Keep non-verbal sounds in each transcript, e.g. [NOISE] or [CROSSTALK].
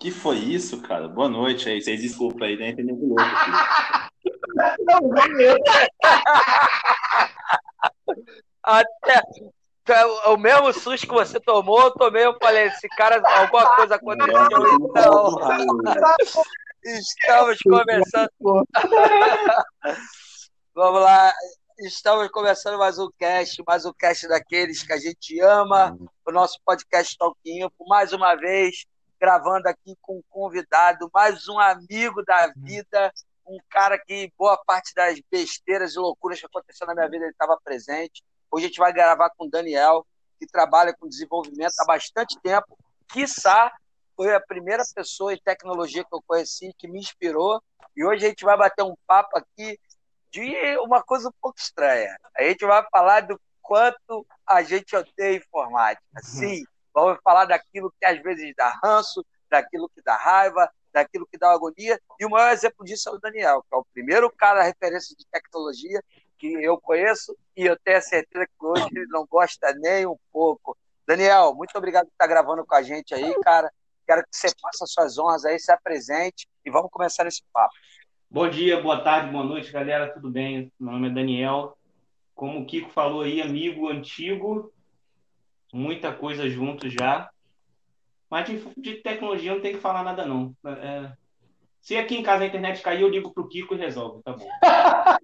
Que foi isso, cara? Boa noite aí. Vocês desculpem aí, né? Entendeu louco aqui. Até o mesmo susto que você tomou, eu tomei, eu falei, esse cara, alguma coisa aconteceu, então. Estamos começando. [LAUGHS] Vamos lá. Estamos começando mais um cast, mais um cast daqueles que a gente ama, o nosso podcast Talquinho, por mais uma vez, gravando aqui com um convidado, mais um amigo da vida, um cara que boa parte das besteiras e loucuras que aconteceu na minha vida ele estava presente. Hoje a gente vai gravar com o Daniel, que trabalha com desenvolvimento há bastante tempo. Quiçá foi a primeira pessoa em tecnologia que eu conheci, que me inspirou. E hoje a gente vai bater um papo aqui de uma coisa um pouco estranha. A gente vai falar do quanto a gente odeia informática. Uhum. Sim, vamos falar daquilo que às vezes dá ranço, daquilo que dá raiva, daquilo que dá agonia. E o maior exemplo disso é o Daniel, que é o primeiro cara referência de tecnologia que eu conheço e eu tenho certeza que hoje ele não gosta nem um pouco. Daniel, muito obrigado por estar gravando com a gente aí, cara. Quero que você faça suas honras aí, se apresente e vamos começar esse papo. Bom dia, boa tarde, boa noite, galera. Tudo bem? Meu nome é Daniel. Como o Kiko falou aí, amigo antigo, muita coisa junto já. Mas de, de tecnologia não tem que falar nada, não. É, se aqui em casa a internet cair, eu ligo pro Kiko e resolve, tá bom. [LAUGHS]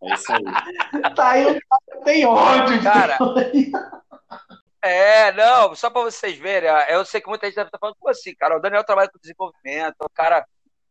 É isso aí. Tá aí, tem ódio. Cara, é, não, só para vocês verem, eu sei que muita gente deve estar falando, como assim, cara? O Daniel trabalha com desenvolvimento, o cara.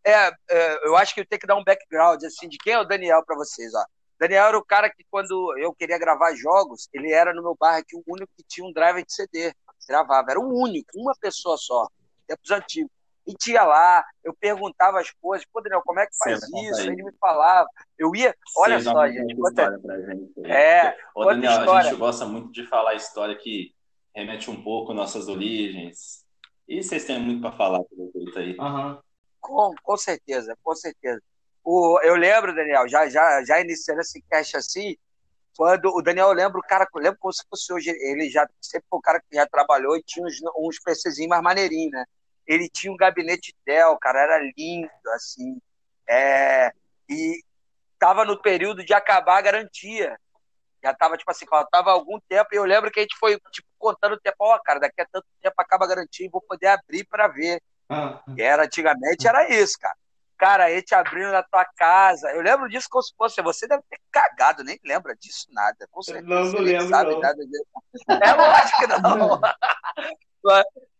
É, é, eu acho que eu tenho que dar um background, assim, de quem é o Daniel para vocês, ó. Daniel era o cara que, quando eu queria gravar jogos, ele era no meu bairro aqui o único que tinha um driver de CD. Gravava, era o único, uma pessoa só, tempos antigos e tinha lá, eu perguntava as coisas, pô, Daniel, como é que faz isso? Aí. Ele me falava. Eu ia, olha só, gente. Conta... gente é, Ô, Daniel, história. a gente gosta muito de falar história que remete um pouco nossas origens. E vocês têm muito para falar pelo jeito aí. Uhum. Com, com certeza, com certeza. O, eu lembro, Daniel, já, já, já iniciando esse cast assim, quando o Daniel lembra o cara, lembro como se fosse hoje, ele já sempre foi o cara que já trabalhou e tinha uns, uns PCzinhos mais maneirinhos, né? ele tinha um gabinete Dell, cara, era lindo, assim. É, e tava no período de acabar a garantia. Já tava, tipo assim, faltava algum tempo, e eu lembro que a gente foi, tipo, contando o tempo, ó, oh, cara, daqui a tanto tempo acaba a garantia e vou poder abrir para ver. Ah. E era, antigamente era isso, cara. Cara, a gente abrindo na tua casa. Eu lembro disso como se fosse. Você deve ter cagado, nem lembra disso nada. Com certeza. Não, não lembro. Sabe não. nada disso. É lógico que não. [LAUGHS] [LAUGHS]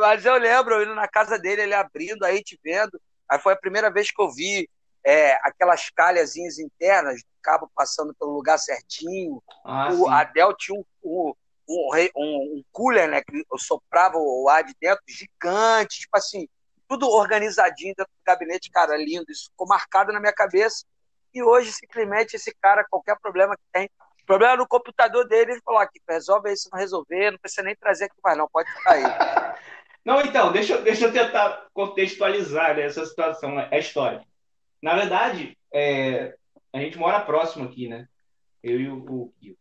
Mas eu lembro eu indo na casa dele, ele abrindo, aí te vendo. Aí foi a primeira vez que eu vi é, aquelas calhazinhas internas, cabo passando pelo lugar certinho. Ah, o, a Dell tinha um, um, um, um, cooler, né? Que soprava o ar de dentro, gigante, tipo assim, tudo organizadinho dentro do gabinete, cara, lindo. Isso ficou marcado na minha cabeça. E hoje, simplesmente, esse cara, qualquer problema que tem, problema no computador dele, ele falou aqui, resolve aí, se não resolver, não precisa nem trazer aqui mais não, pode ficar aí. [LAUGHS] Não, então, deixa, deixa eu tentar contextualizar né, essa situação, né, a história. Na verdade, é, a gente mora próximo aqui, né? Eu e o Kiko.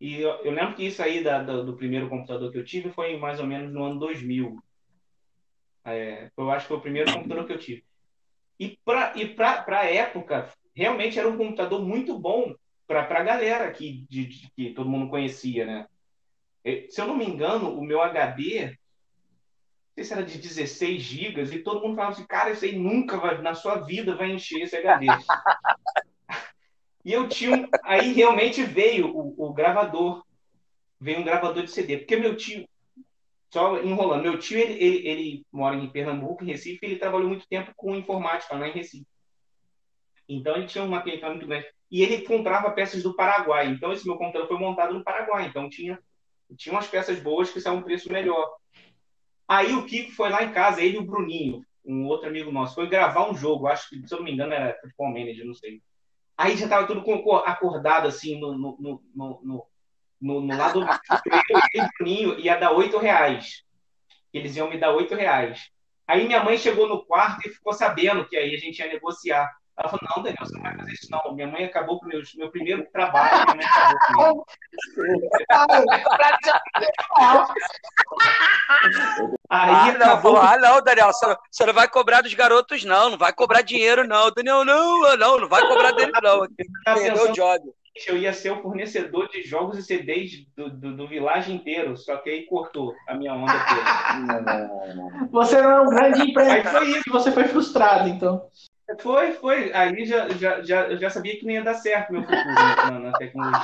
E eu, eu, lembro que isso aí da, da, do primeiro computador que eu tive foi mais ou menos no ano 2000. É, eu acho que foi o primeiro computador que eu tive. E para e a época, realmente era um computador muito bom para a galera que, de, de, que todo mundo conhecia, né? Se eu não me engano, o meu HD, não sei se era de 16 gigas, e todo mundo falava assim, cara, isso aí nunca vai, na sua vida vai encher esse HD. [LAUGHS] e eu tinha um, aí realmente veio o, o gravador, veio um gravador de CD, porque meu tio, só enrolando, meu tio, ele, ele, ele mora em Pernambuco, em Recife, ele trabalhou muito tempo com informática lá em Recife. Então ele tinha uma clientela muito grande e ele comprava peças do Paraguai. Então, esse meu computador foi montado no Paraguai. Então, tinha, tinha umas peças boas que saiam um preço melhor. Aí o Kiko foi lá em casa, ele e o Bruninho, um outro amigo nosso, foi gravar um jogo, acho que, se eu não me engano, era Football Manager, não sei. Aí já estava tudo acordado, assim, no, no, no, no, no, no lado do Bruninho ia dar oito reais. Eles iam me dar oito reais. Aí minha mãe chegou no quarto e ficou sabendo que aí a gente ia negociar. Ela falou, não, Daniel, você não vai fazer isso não. Minha mãe acabou com meu, meu primeiro trabalho, minha mãe acabou [LAUGHS] Aí ah, não, ah, não, Daniel, você não, você não, vai cobrar dos garotos, não. Não vai cobrar dinheiro, não. Daniel, não, não, não vai cobrar dele, não. Perdeu o job. Eu ia ser o fornecedor de jogos e CDs do, do, do Village inteiro, só que aí cortou a minha onda toda. [LAUGHS] você não é um grande empresário. Aí foi isso, você foi frustrado, então. Foi, foi. Aí já, já, já, já sabia que não ia dar certo meu futuro na, na tecnologia.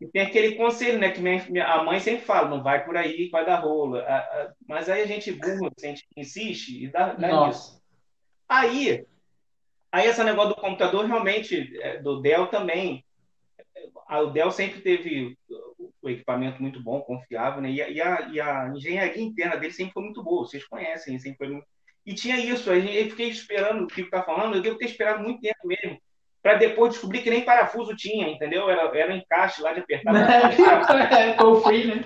E tem aquele conselho, né? Que minha, a mãe sempre fala, não vai por aí, vai dar rola. Mas aí a gente burra, a gente insiste e dá, dá isso. Aí, aí esse negócio do computador realmente, é, do Dell também. O Dell sempre teve o equipamento muito bom, confiável, né? E a, e a, e a engenharia interna dele sempre foi muito boa. Vocês conhecem, sempre foi muito e tinha isso, eu fiquei esperando o que está falando, eu devo ter esperado muito tempo mesmo, para depois descobrir que nem parafuso tinha, entendeu? Era, era um encaixe lá de apertar. [LAUGHS] foi free, né?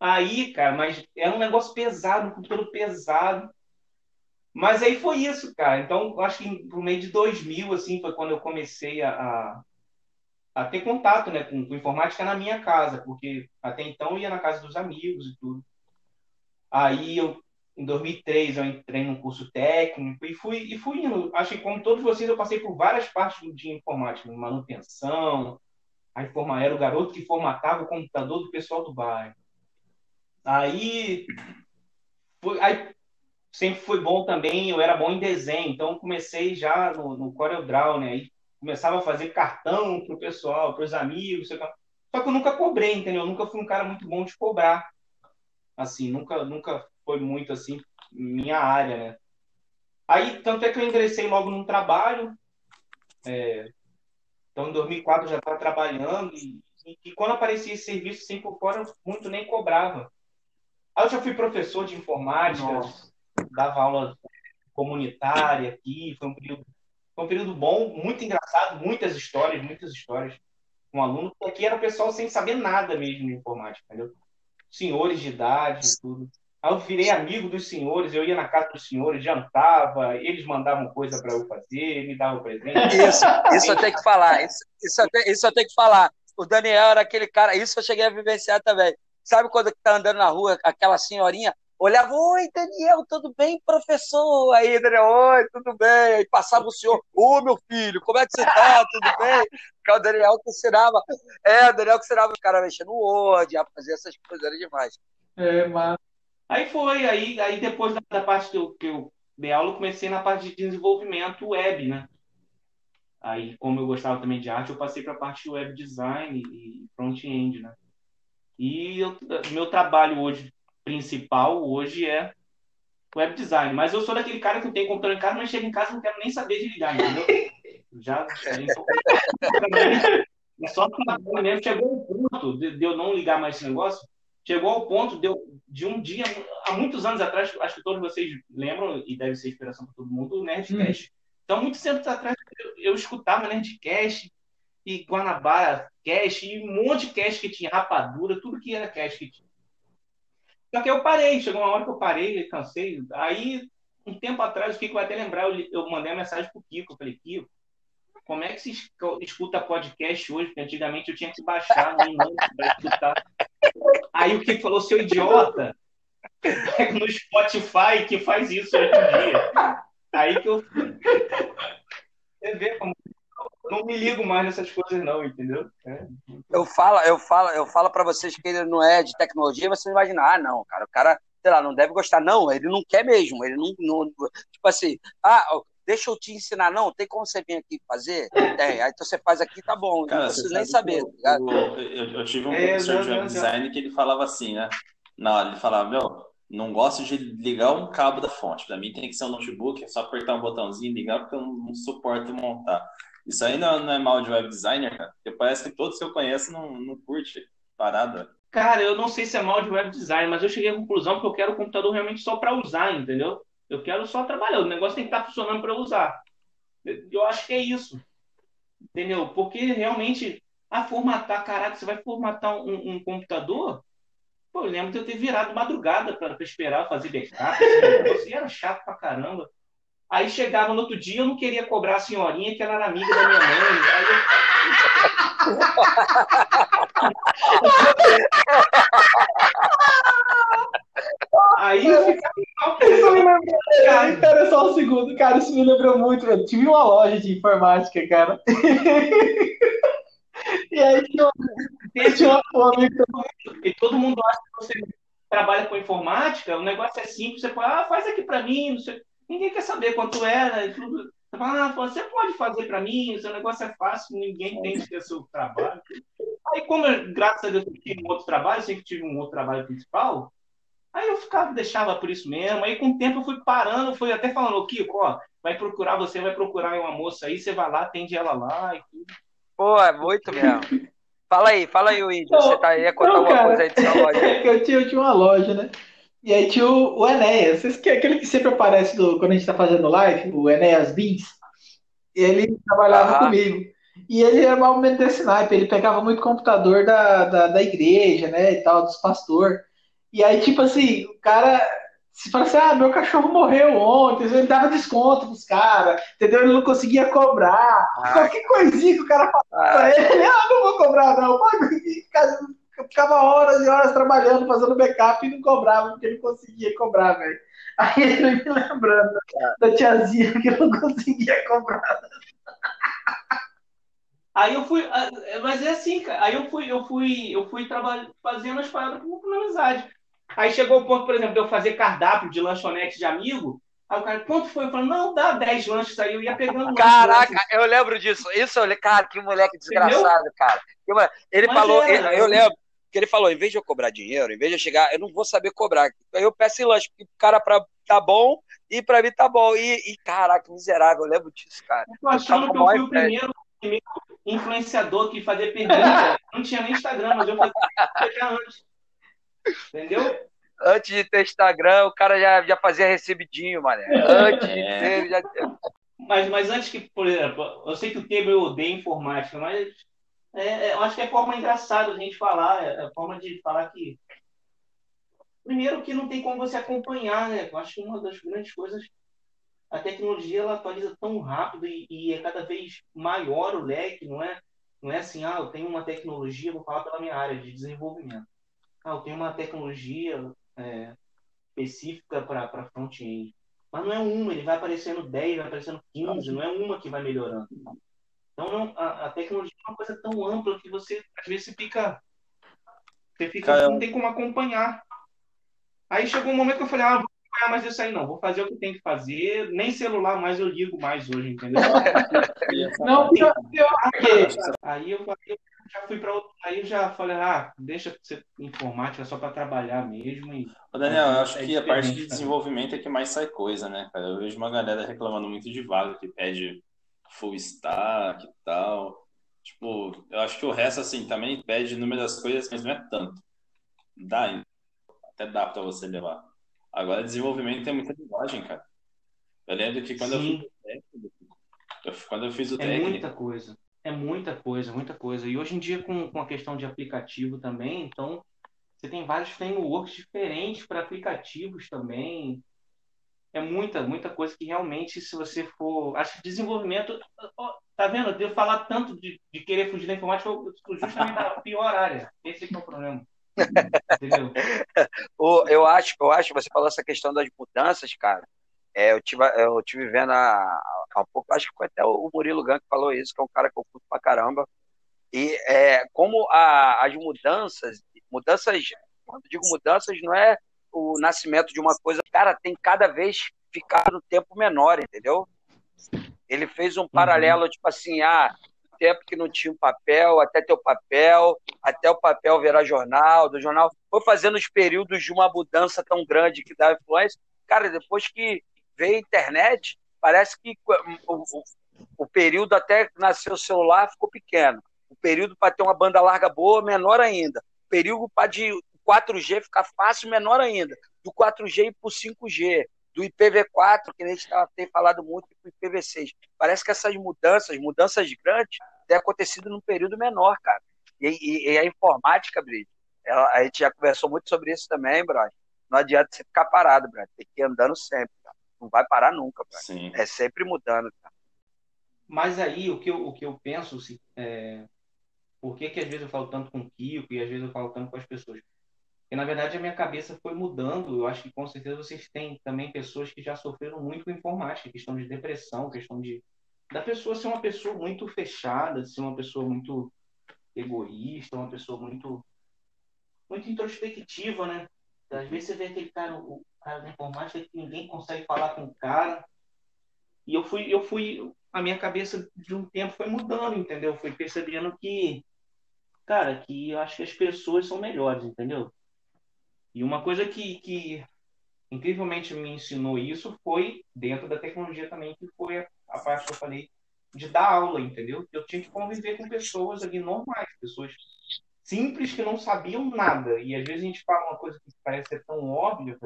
Aí, cara, mas era um negócio pesado, um computador pesado. Mas aí foi isso, cara. Então, acho que no meio de 2000, assim, foi quando eu comecei a, a, a ter contato né, com, com, informática na minha casa, porque até então eu ia na casa dos amigos e tudo. Aí eu em 2003 eu entrei num curso técnico e fui, e fui indo. Acho que como todos vocês, eu passei por várias partes dia informática, manutenção, aí forma, era o garoto que formatava o computador do pessoal do bairro. Aí, foi, aí sempre foi bom também, eu era bom em desenho, então comecei já no, no CorelDRAW, né? Aí começava a fazer cartão pro pessoal, pros amigos, só que eu nunca cobrei, entendeu? Eu nunca fui um cara muito bom de cobrar. Assim, nunca, nunca foi muito assim minha área, né? Aí, tanto é que eu ingressei logo num trabalho. É, então, em 2004 eu já estava trabalhando e, e, e, quando aparecia esse serviço assim por fora, muito nem cobrava. Aí eu já fui professor de informática, Nossa. Dava aula comunitária aqui, foi um período, foi um período bom, muito engraçado, muitas histórias, muitas histórias com aluno, porque aqui era o pessoal sem saber nada mesmo de informática, entendeu? Senhores de idade, tudo. Aí eu virei amigo dos senhores, eu ia na casa dos senhores, jantava, eles mandavam coisa para eu fazer, me davam presente. [LAUGHS] Isso, isso eu tenho que falar, isso, isso, eu tenho, isso eu tenho que falar. O Daniel era aquele cara, isso eu cheguei a vivenciar também. Sabe quando tá andando na rua, aquela senhorinha olhava, oi, Daniel, tudo bem, professor? Aí, Daniel, oi, tudo bem? Aí passava o senhor, ô, meu filho, como é que você tá? Tudo bem? Porque o Daniel que ensinava, é, o Daniel que ensinava os caras mexer no Word, a fazer essas coisas, era demais. É, mas Aí foi, aí, aí depois da, da parte que eu, que eu dei aula, eu comecei na parte de desenvolvimento web, né? Aí, como eu gostava também de arte, eu passei para a parte de web design e front-end, né? E eu, meu trabalho hoje, principal, hoje é web design. Mas eu sou daquele cara que tem computador em casa, mas chega em casa e não quero nem saber de ligar, entendeu? Já, é só mesmo. Chegou um ponto de, de eu não ligar mais esse negócio, chegou ao ponto de, eu, de um dia, há muitos anos atrás, acho que todos vocês lembram, e deve ser inspiração para todo mundo, o Nerdcast. Hum. Então, muitos anos atrás, eu, eu escutava Nerdcast e Guanabara Cast, e um monte de cast que tinha, rapadura, tudo que era cast que tinha. Só que eu parei, chegou uma hora que eu parei, cansei. Aí, um tempo atrás, o Kiko vai até lembrar, eu, mandei uma mensagem pro Kiko, eu falei, Kiko, como é que se escuta podcast hoje? Porque antigamente eu tinha que baixar no para escutar. Aí o que falou, seu idiota, no Spotify que faz isso hoje em dia. Aí que eu. Você vê como. Não me ligo mais nessas coisas, não, entendeu? É. Eu falo, eu falo, eu falo para vocês que ele não é de tecnologia, vocês imaginam, ah, não, cara, o cara, sei lá, não deve gostar. Não, ele não quer mesmo. Ele não. não tipo assim, ah, deixa eu te ensinar. Não, tem como você vir aqui fazer? Tem. Aí você faz aqui, tá bom. Cara, não preciso nem saber. Eu, tá eu, eu, eu, tive um é, professor de web design que ele falava assim, né? Na hora, ele falava, meu, não gosto de ligar um cabo da fonte. Para mim tem que ser um notebook, é só apertar um botãozinho e ligar, porque eu não, suporto montar. Isso aí não, não, é mal de web designer, cara. Porque parece que todos que eu conheço não, não curte parada. Cara, eu não sei se é mal de web design, mas eu cheguei à conclusão que eu quero o computador realmente só para usar, entendeu? Eu quero só trabalhar. O negócio tem que estar tá funcionando para usar. Eu acho que é isso. Entendeu? Porque realmente, a formatar, caraca, você vai formatar um, um computador? Pô, eu lembro de eu ter virado madrugada para esperar fazer backup. Esse [LAUGHS] era chato pra caramba. Aí chegava no outro dia, eu não queria cobrar a senhorinha, que ela era amiga da minha mãe. Aí eu... [LAUGHS] Aí eu ficava. Cara, só um segundo, cara, isso me lembrou muito. Eu tive uma loja de informática, cara. e aí tinha, tinha uma amiga. E todo mundo acha que você trabalha com informática, o negócio é simples, você fala, ah, faz aqui para mim, não sei. Ninguém quer saber quanto é, né? Tudo. Você fala, ah, você pode fazer para mim, o seu negócio é fácil, ninguém tem que ter seu trabalho. Aí, como eu, graças a Deus, eu tive um outro trabalho, sempre tive um outro trabalho principal, aí eu ficava, deixava por isso mesmo. Aí, com o tempo, eu fui parando, fui até falando, ô Kiko, ó, vai procurar, você vai procurar uma moça aí, você vai lá, atende ela lá e tudo. Pô, é muito mesmo. Fala aí, fala aí, Índio. Você tá aí a contar não, alguma cara, coisa aí de sua loja? [LAUGHS] eu, tinha, eu tinha uma loja, né? E aí tinha o, o Enéas, aquele que sempre aparece do, quando a gente tá fazendo live, o Enéas Beans. Ele trabalhava comigo. E ele era mal menos desse naipe, ele pegava muito computador da, da, da igreja, né, e tal, dos pastores. E aí, tipo assim, o cara se fala assim, ah, meu cachorro morreu ontem, ele dava desconto pros caras, entendeu? Ele não conseguia cobrar. Ah. Qualquer coisinha que o cara falava ah. pra ele, ele, ah, não vou cobrar, não. Ficava horas e horas trabalhando, fazendo backup e não cobrava, porque ele conseguia cobrar, velho. Aí ele me lembrando da tiazinha que não conseguia cobrar. Aí eu fui, ah, mas é assim, cara. Aí eu fui, eu fui, eu fui trabalhando, fazendo as paradas por amizade. Aí chegou o ponto, por exemplo, de eu fazer cardápio de lanchonete de amigo. Aí o cara, quanto foi? Eu falei, não, dá 10 lanches aí. Eu ia pegando Caraca, lanches. eu lembro disso. Isso, cara, que moleque desgraçado, Entendeu? cara. Ele Mas falou, era, eu lembro que ele falou, em vez de eu cobrar dinheiro, em vez de eu chegar, eu não vou saber cobrar. Aí eu peço em lanche, porque o cara pra, tá bom e pra mim tá bom. E, e caraca, miserável, eu lembro disso, cara. Eu tô achando eu que eu fui o primeiro, primeiro influenciador que fazia pergunta. não tinha nem Instagram, mas eu fazia antes. Entendeu? Antes de ter Instagram, o cara já, já fazia recebidinho, mané. Antes de é. ter, já. Mas, mas antes que, por exemplo, eu sei que o Teber odeia informática, mas é, é, eu acho que é forma engraçada a gente falar, é, é forma de falar que. Primeiro que não tem como você acompanhar, né? Eu acho que uma das grandes coisas, a tecnologia ela atualiza tão rápido e, e é cada vez maior o leque, não é? Não é assim, ah, eu tenho uma tecnologia, vou falar pela minha área de desenvolvimento ah, eu tenho uma tecnologia é, específica para front-end. Mas não é uma, ele vai aparecendo 10, vai aparecendo 15, não é uma que vai melhorando. Então a, a, tecnologia é uma coisa tão ampla que você, às vezes, você fica. Você fica, não tem como acompanhar. Aí chegou um momento que eu falei, ah, vou acompanhar mais isso aí, não. Vou fazer o que tem que fazer. Nem celular mais eu ligo mais hoje, entendeu? [LAUGHS] não, pior. Aí eu falei, já fui para outro. Aí eu já falei, ah, deixa ser informática só para trabalhar mesmo. E... Ô Daniel, eu acho é que a parte de desenvolvimento é que mais sai coisa, né, cara? Eu vejo uma galera reclamando muito de vaga que pede full stack e tal. Tipo, eu acho que o resto, assim, também pede número das coisas, mas não é tanto. Dá, até dá para você levar. Agora, desenvolvimento tem muita linguagem, cara. Eu lembro que quando Sim. eu fiz o técnico, eu, quando eu fiz o é técnico. muita coisa. É muita coisa, muita coisa. E hoje em dia, com, com a questão de aplicativo também, então, você tem vários frameworks diferentes para aplicativos também. É muita, muita coisa que realmente, se você for. Acho que desenvolvimento. Tá vendo? Eu falar tanto de, de querer fugir da informática, eu justamente na pior área. Esse é, é o problema. Entendeu? eu acho, eu acho, você falou essa questão das mudanças, cara. É, eu, tive, eu tive vendo há, pouco, acho que foi até o Murilo Gan que falou isso, que é um cara que eu curto pra caramba. E é, como a, as mudanças, mudanças, quando digo mudanças, não é o nascimento de uma coisa, cara, tem cada vez ficado tempo menor, entendeu? Ele fez um uhum. paralelo, tipo assim, ah, tempo que não tinha um papel, até ter o papel, até o papel virar jornal, do jornal, foi fazendo os períodos de uma mudança tão grande que dá influência. Cara, depois que veio a internet, parece que o, o, o período até nascer o celular ficou pequeno. O período para ter uma banda larga boa, menor ainda. O período para de 4G ficar fácil, menor ainda. Do 4G para o 5G. Do IPv4, que a gente tem falado muito, para o IPv6. Parece que essas mudanças, mudanças grandes, têm acontecido num período menor, cara. E, e, e a informática, Brito, a gente já conversou muito sobre isso também, brother. Não adianta você ficar parado, brother. Tem que ir andando sempre. Não vai parar nunca, cara. Sim. É sempre mudando, cara. Mas aí, o que eu, o que eu penso, é... por que, que às vezes eu falo tanto com o Kiko e às vezes eu falo tanto com as pessoas? Porque, na verdade, a minha cabeça foi mudando. Eu acho que, com certeza, vocês têm também pessoas que já sofreram muito com informática, questão de depressão, questão de da pessoa ser uma pessoa muito fechada, ser uma pessoa muito egoísta, uma pessoa muito muito introspectiva, né? Às vezes você vê aquele cara, o cara da informática que ninguém consegue falar com o cara. E eu fui, eu fui, a minha cabeça de um tempo foi mudando, entendeu? Fui percebendo que, cara, que eu acho que as pessoas são melhores, entendeu? E uma coisa que, que incrivelmente me ensinou isso foi dentro da tecnologia também, que foi a, a parte que eu falei de dar aula, entendeu? Eu tinha que conviver com pessoas ali normais, pessoas simples que não sabiam nada. E às vezes a gente fala uma coisa que parece ser tão óbvia,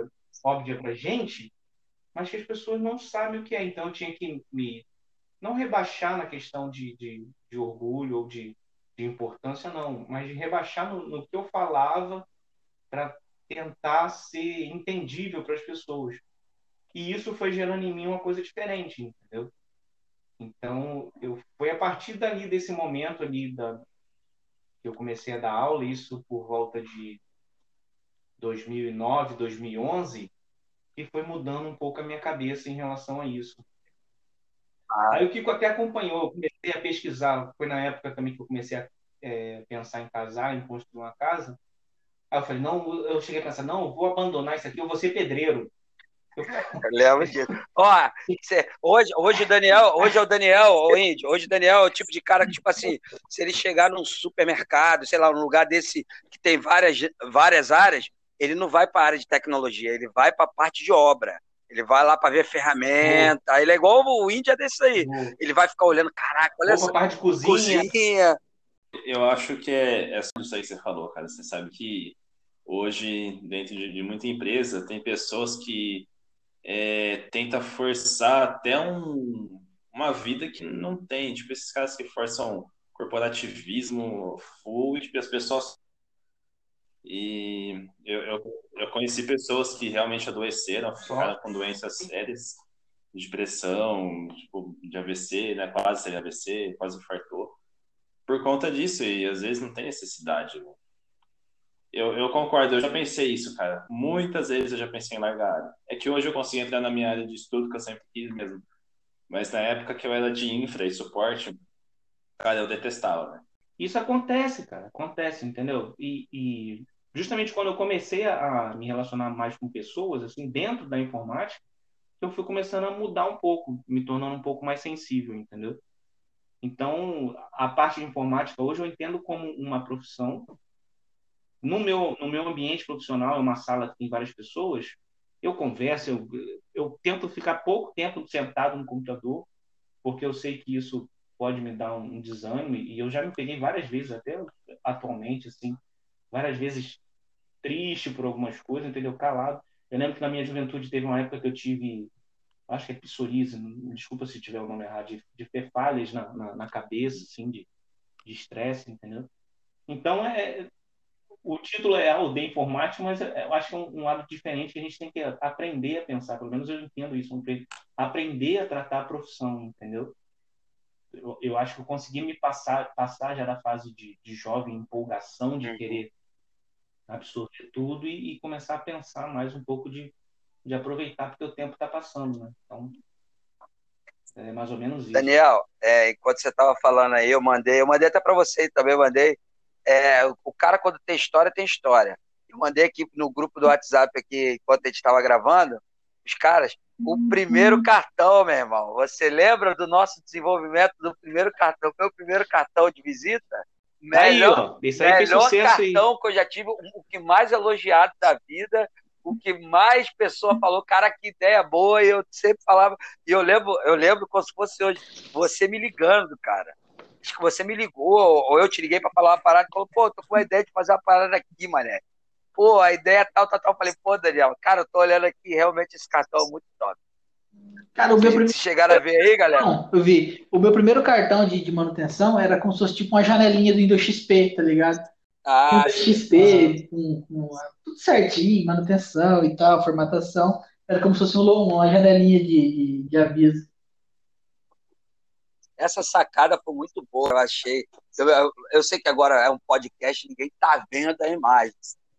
óbvia pra gente, mas que as pessoas não sabem o que é. Então eu tinha que me não rebaixar na questão de, de, de orgulho ou de, de, importância, não, mas de rebaixar no, no que eu falava para tentar ser entendível para as pessoas. E isso foi gerando em mim uma coisa diferente, entendeu? Então, eu foi a partir dali desse momento ali da que eu comecei a dar aula, isso por volta de 2009, 2011, que foi mudando um pouco a minha cabeça em relação a isso. Ah. Aí o Kiko até acompanhou, eu comecei a pesquisar, foi na época também que eu comecei a é, pensar em casar, em construir uma casa. Aí eu falei, não, eu cheguei a pensar, não, eu vou abandonar isso aqui, eu vou ser pedreiro. Lembro disso. Ó, hoje, hoje o Daniel, hoje é o Daniel, o índio, hoje o Daniel é o tipo de cara que, tipo assim, se ele chegar num supermercado, sei lá, num lugar desse que tem várias, várias áreas, ele não vai para a área de tecnologia, ele vai para a parte de obra. Ele vai lá para ver ferramenta. Ele é igual o índio é desse aí. Ele vai ficar olhando, caraca, olha essa parte de cozinha. cozinha. Eu acho que é, é isso aí que você falou, cara. Você sabe que hoje, dentro de, de muita empresa, tem pessoas que é, tenta forçar até um, uma vida que não tem. Tipo, esses caras que forçam corporativismo full tipo, as pessoas. E eu, eu, eu conheci pessoas que realmente adoeceram, ficaram com doenças sérias, de depressão, tipo, de AVC, né? Quase teve AVC, quase infartou. Por conta disso, e às vezes não tem necessidade. Né? Eu, eu concordo, eu já pensei isso, cara. Muitas vezes eu já pensei em largar a área. É que hoje eu consigo entrar na minha área de estudo, que eu sempre quis mesmo. Mas na época que eu era de infra e suporte, cara, eu detestava, né? Isso acontece, cara, acontece, entendeu? E, e justamente quando eu comecei a, a, me relacionar mais com pessoas, assim, dentro da informática, eu fui começando a mudar um pouco, me tornando um pouco mais sensível, entendeu? Então, a parte de informática hoje eu entendo como uma profissão no meu, no meu ambiente profissional, é uma sala que tem várias pessoas, eu converso, eu, eu tento ficar pouco tempo sentado no computador, porque eu sei que isso pode me dar um, desânimo, e eu já me peguei várias vezes, até atualmente, assim, várias vezes triste por algumas coisas, entendeu? Calado. Eu lembro que na minha juventude teve uma época que eu tive, acho que é psoríase, desculpa se tiver o nome errado, de, de ter falhas na, na, na cabeça, assim, de estresse, entendeu? Então, é, o título é aldeia informática, mas eu acho que é um, um, lado diferente que a gente tem que aprender a pensar. Pelo menos eu entendo isso. Aprender a tratar a profissão, entendeu? Eu, eu acho que eu consegui me passar, passar já da fase de, de jovem empolgação, de uhum. querer absorver tudo e, e, começar a pensar mais um pouco de, de aproveitar, porque o tempo está passando, né? Então, é mais ou menos isso. Daniel, é, enquanto você estava falando aí, eu mandei, eu mandei até para você também, mandei é, o cara, quando tem história, tem história. Eu mandei aqui no grupo do WhatsApp aqui, enquanto a gente estava gravando, os caras, o primeiro uhum. cartão, meu irmão. Você lembra do nosso desenvolvimento do primeiro cartão? Meu primeiro cartão de visita? Melhor, aí, aí melhor cartão aí. que eu já tive, o que mais elogiado da vida, o que mais pessoa falou, cara, que ideia boa, e eu sempre falava, e eu lembro, eu lembro como se fosse hoje, você me ligando, cara acho que você me ligou, ou eu te liguei para falar uma parada, e falou, pô, tô com uma ideia de fazer uma parada aqui, mané. Pô, a ideia é tal, tal, tal. Eu falei, pô, Daniel, cara, eu tô olhando aqui, realmente esse cartão é muito top. Cara, o meu primeiro... chegaram a ver aí, galera? Não, eu vi. O meu primeiro cartão de, de manutenção era como se fosse tipo uma janelinha do Windows XP, tá ligado? Ah, Windows XP, com, com, tudo certinho, manutenção e tal, formatação. Era como se fosse uma janelinha de, de, de aviso. Essa sacada foi muito boa, eu achei. Eu, eu, eu, sei que agora é um podcast, ninguém está vendo a imagem.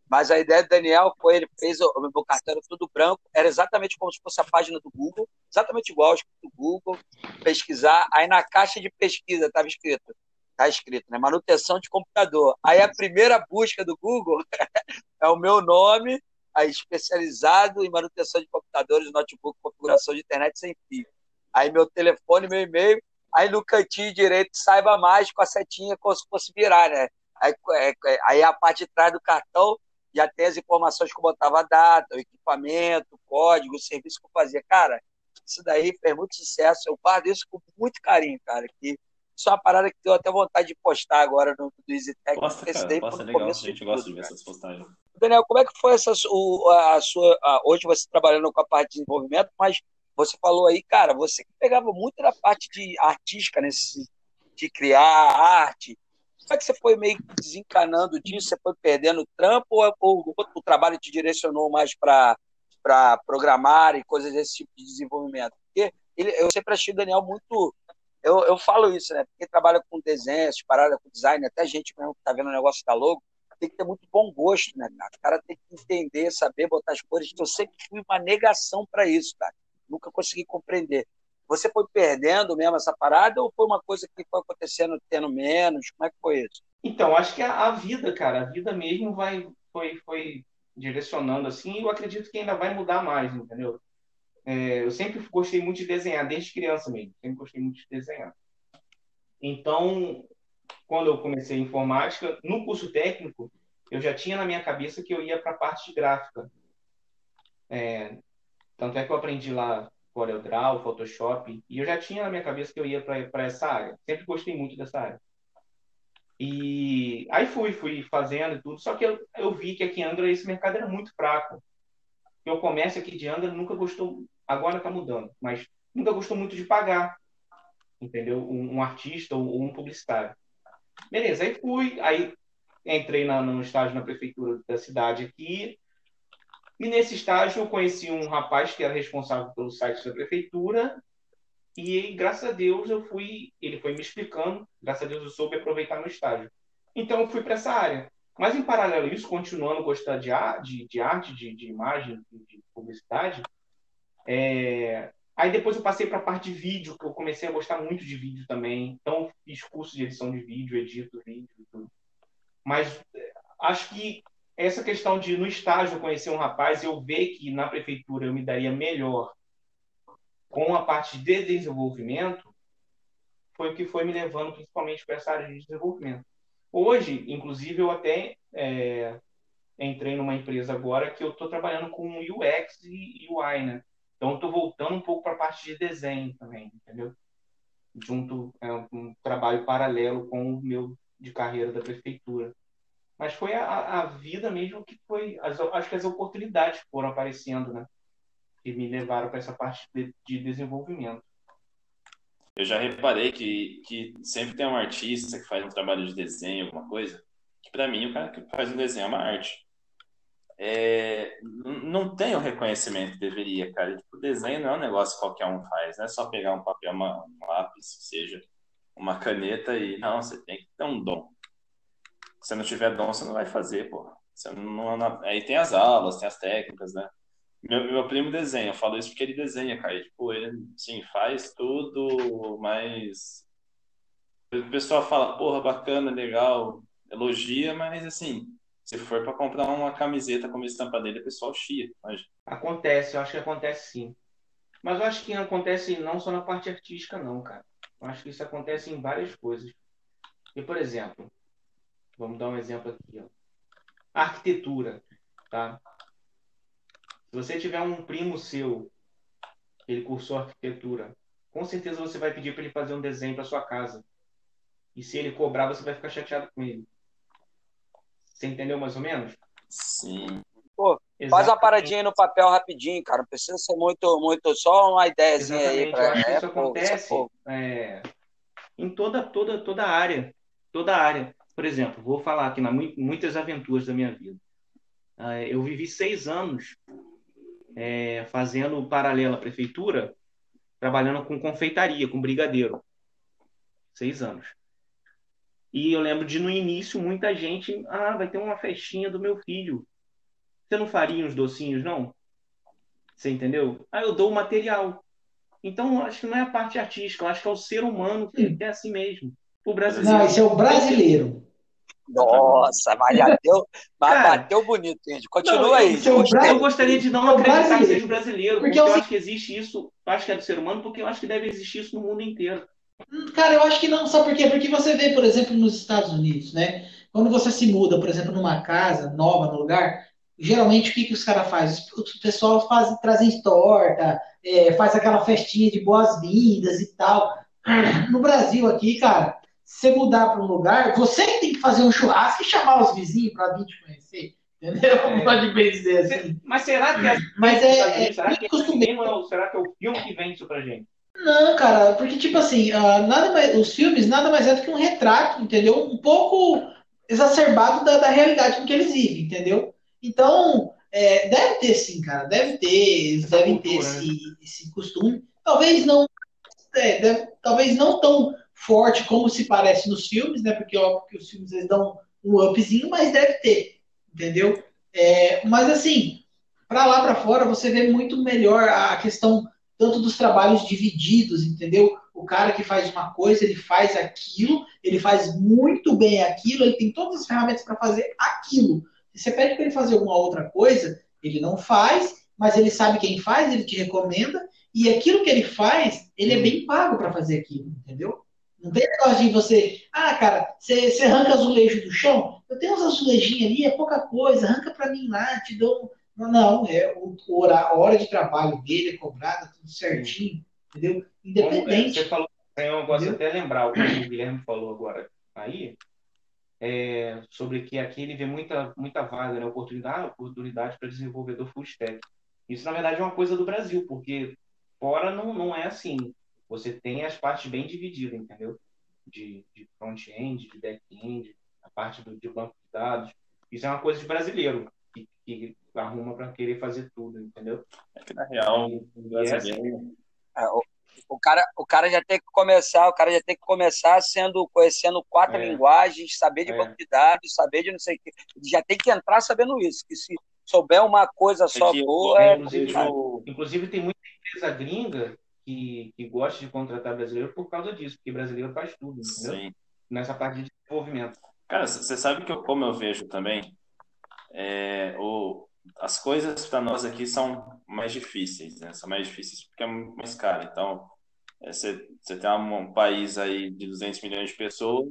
Mas a ideia do Daniel foi, ele fez o, meu cartão tudo branco, era exatamente como se fosse a página do Google, exatamente igual do Google, pesquisar. Aí na caixa de pesquisa estava escrito, tá escrito, né? Manutenção de computador. Aí a primeira busca do Google [LAUGHS] é o meu nome, aí especializado em manutenção de computadores, notebook, configuração de internet sem fio. Aí meu telefone, meu e-mail, aí no cantinho direito saiba mais com a setinha como se fosse virar, né? Aí, é, é, aí a parte de trás do cartão já tem as informações que eu botava a data, o equipamento, o código, o serviço que eu fazia. Cara, isso daí fez muito sucesso. Eu guardo isso com muito carinho, cara. Que isso é uma parada que deu até vontade de postar agora no do EasyTech. Posta, cara, daí posta legal. A gente gosta de ver essas postagens. Daniel, como é que foi essa, o, a sua. A, hoje você trabalhando com a parte de desenvolvimento, mas você falou aí, cara, você que pegava muito da parte de artística, nesse, de criar arte. Como é que você foi meio desencanando disso? Você foi perdendo o trampo ou, ou o trabalho te direcionou mais para programar e coisas desse tipo de desenvolvimento? Porque ele, eu sempre achei o Daniel muito. Eu, eu falo isso, né? Porque trabalha com desenhos, parada com design, até gente mesmo que tá vendo o negócio da logo, tem que ter muito bom gosto, né? O cara tem que entender, saber botar as cores. Eu sempre fui uma negação para isso, cara nunca consegui compreender. Você foi perdendo mesmo essa parada ou foi uma coisa que foi acontecendo tendo menos? Como é que foi isso? Então, acho que a, a vida, cara, a vida mesmo vai foi, foi direcionando assim, e eu acredito que ainda vai mudar mais, entendeu? É, eu sempre gostei muito de desenhar, desde criança mesmo, sempre gostei muito de desenhar. Então, quando eu comecei informática, no curso técnico, eu já tinha na minha cabeça que eu ia para a parte de gráfica. É, tanto é que eu aprendi lá CorelDRAW, Photoshop, e eu já tinha na minha cabeça que eu ia para essa área. Sempre gostei muito dessa área. E aí fui, fui fazendo e tudo, só que eu, eu vi que aqui em Angra esse mercado era muito fraco. O comércio aqui de Angra nunca gostou, agora está mudando, mas nunca gostou muito de pagar, entendeu? Um, um artista ou, ou, um publicitário. Beleza, aí fui, aí entrei na, no estágio na prefeitura da cidade aqui, e nesse estágio eu conheci um rapaz que era responsável pelo site da prefeitura e graças a Deus eu fui, ele foi me explicando, graças a Deus eu soube aproveitar meu estágio. Então eu fui para essa área. Mas em paralelo a isso, continuando gostar de, de, de arte, de, de imagem, de publicidade, é... aí depois eu passei para a parte de vídeo, que eu comecei a gostar muito de vídeo também. Então fiz curso de edição de vídeo, edito vídeo e tudo. Mas é, acho que essa questão de, no estágio, conhecer um rapaz, eu ver que na prefeitura eu me daria melhor com a parte de desenvolvimento, foi o que foi me levando principalmente para essa área de desenvolvimento. Hoje, inclusive, eu até é, entrei numa empresa agora que eu estou trabalhando com UX e UI, né? Então, estou voltando um pouco para a parte de desenho também, entendeu? Junto, é um trabalho paralelo com o meu de carreira da prefeitura. Mas foi a, a vida mesmo que foi. As, acho que as oportunidades foram aparecendo, né? Que me levaram para essa parte de, de desenvolvimento. Eu já reparei que, que sempre tem um artista que faz um trabalho de desenho, alguma coisa, que para mim o cara que faz um desenho é uma arte. É, não tem o reconhecimento que deveria, cara. Tipo, desenho não é um negócio que qualquer um faz, não é só pegar um papel, uma, um lápis, seja uma caneta e. Não, você tem que ter um dom. Se não tiver dom, você não vai fazer, pô. Você não, não, aí tem as aulas, tem as técnicas, né? Meu, meu primo desenha, eu falo isso porque ele desenha, cara. Tipo, ele, sim, faz tudo, mas. O pessoal fala, porra, bacana, legal, elogia, mas assim, se for para comprar uma camiseta com a estampa dele, o pessoal chia. Mas... Acontece, eu acho que acontece sim. Mas eu acho que acontece não só na parte artística, não, cara. Eu acho que isso acontece em várias coisas. E, por exemplo, Vamos dar um exemplo aqui. Ó. Arquitetura. Tá? Se você tiver um primo seu, ele cursou arquitetura, com certeza você vai pedir para ele fazer um desenho para sua casa. E se ele cobrar, você vai ficar chateado com ele. Você entendeu mais ou menos? Sim. Pô, faz uma paradinha no papel rapidinho, cara. Não precisa ser muito, muito só uma ideiazinha Exatamente. aí. Pra... Eu acho que isso é, acontece pô, é, em toda, toda, toda área. Toda área. Por exemplo, vou falar aqui na muitas aventuras da minha vida. Ah, eu vivi seis anos é, fazendo paralelo à prefeitura, trabalhando com confeitaria, com brigadeiro. Seis anos. E eu lembro de no início muita gente, ah, vai ter uma festinha do meu filho. Você não faria uns docinhos, não? Você entendeu? Ah, eu dou o material. Então, acho que não é a parte artística, eu acho que é o ser humano que é assim mesmo. O brasileiro. Não, esse é o brasileiro. Nossa, mas bateu, mas bateu bonito, gente. Continua não, aí. Eu, eu, gostaria de não acreditar que seja brasileiro, porque, porque eu, eu acho que existe isso, acho que é do ser humano, porque eu acho que deve existir isso no mundo inteiro. Hum, cara, eu acho que não, sabe por quê? Porque você vê, por exemplo, nos Estados Unidos, né? Quando você se muda, por exemplo, numa casa nova, no lugar, geralmente o que, que os caras fazem? O pessoal faz, trazem torta, é, faz aquela festinha de boas-vindas e tal. No Brasil aqui, cara, você mudar para um lugar, você tem que fazer um churrasco e chamar os vizinhos para vir te conhecer. Entendeu? É. Pode bem dizer assim. Mas será que é, Mas é, é, será, que é costumeiro. será que é o filme que vende isso pra gente? Não, cara, porque tipo assim, uh, nada mais, os filmes nada mais é do que um retrato, entendeu? Um pouco exacerbado da, da realidade em que eles vivem, entendeu? Então, é, deve ter sim, cara, deve ter, eles devem ter esse, né? esse costume. Talvez não, é, deve, talvez não tão forte como se parece nos filmes, né? Porque óbvio que os filmes eles dão um upzinho, mas deve ter, entendeu? É, mas assim, para lá para fora você vê muito melhor a questão tanto dos trabalhos divididos, entendeu? O cara que faz uma coisa, ele faz aquilo, ele faz muito bem aquilo, ele tem todas as ferramentas para fazer aquilo. Se você pede para ele fazer alguma outra coisa, ele não faz, mas ele sabe quem faz, ele te recomenda, e aquilo que ele faz, ele é bem pago para fazer aquilo, entendeu? Não tem negócio de você, ah, cara, você, você arranca azulejo do chão, eu tenho uns azulejinhos ali, é pouca coisa, arranca para mim lá, te dou. Não, não, é o, a hora de trabalho dele é cobrada, tudo certinho, entendeu? Independente. Você falou, eu negócio até lembrar o que o Guilherme falou agora aí, é, sobre que aqui ele vê muita, muita vaga, né, oportunidade, oportunidade para desenvolvedor full stack. Isso, na verdade, é uma coisa do Brasil, porque fora não, não é assim. Você tem as partes bem divididas, entendeu? De, de front-end, de back-end, a parte do, de banco de dados. Isso é uma coisa de brasileiro, que, que arruma para querer fazer tudo, entendeu? É que, na real, o brasileiro... É, o cara, o cara já tem que começar, o cara já tem que começar sendo conhecendo quatro é. linguagens, saber de é. banco de dados, saber de não sei o que. Já tem que entrar sabendo isso, que se souber uma coisa só que, boa, é inclusive, inclusive tem muita empresa gringa que, que gosta de contratar brasileiro por causa disso, porque brasileiro faz tudo, entendeu? Sim. Nessa parte de desenvolvimento. Cara, você sabe que eu, como eu vejo também, é, o, as coisas para nós aqui são mais difíceis, né? São mais difíceis porque é mais caro. Então, é, você, você tem um país aí de 200 milhões de pessoas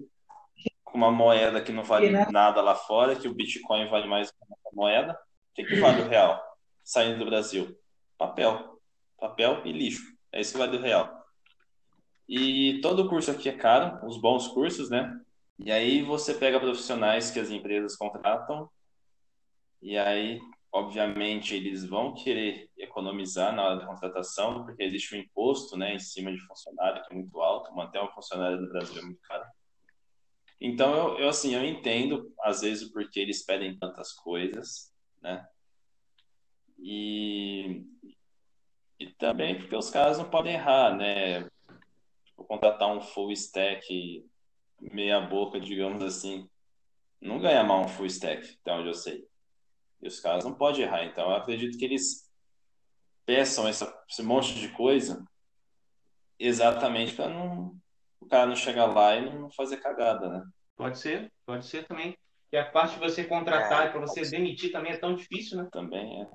com uma moeda que não vale nada lá fora, que o Bitcoin vale mais que a moeda. O que, que vale o real saindo do Brasil? Papel. Papel e lixo. É isso que vale o real. E todo curso aqui é caro, os bons cursos, né? E aí você pega profissionais que as empresas contratam, e aí obviamente eles vão querer economizar na hora da contratação, porque existe um imposto né, em cima de funcionário que é muito alto, manter um funcionário no Brasil é muito caro. Então, eu, eu, assim, eu entendo, às vezes, o porquê eles pedem tantas coisas, né? E, e também porque os caras não podem errar, né? Tipo, contratar um full stack meia boca, digamos assim, não ganha mal um full stack, até onde eu sei. E os caras não podem errar. Então, eu acredito que eles peçam essa, esse monte de coisa exatamente para não o cara não chegar lá e não fazer cagada, né? Pode ser, pode ser também. E a parte de você contratar é, e para você demitir também é tão difícil, né? Também é.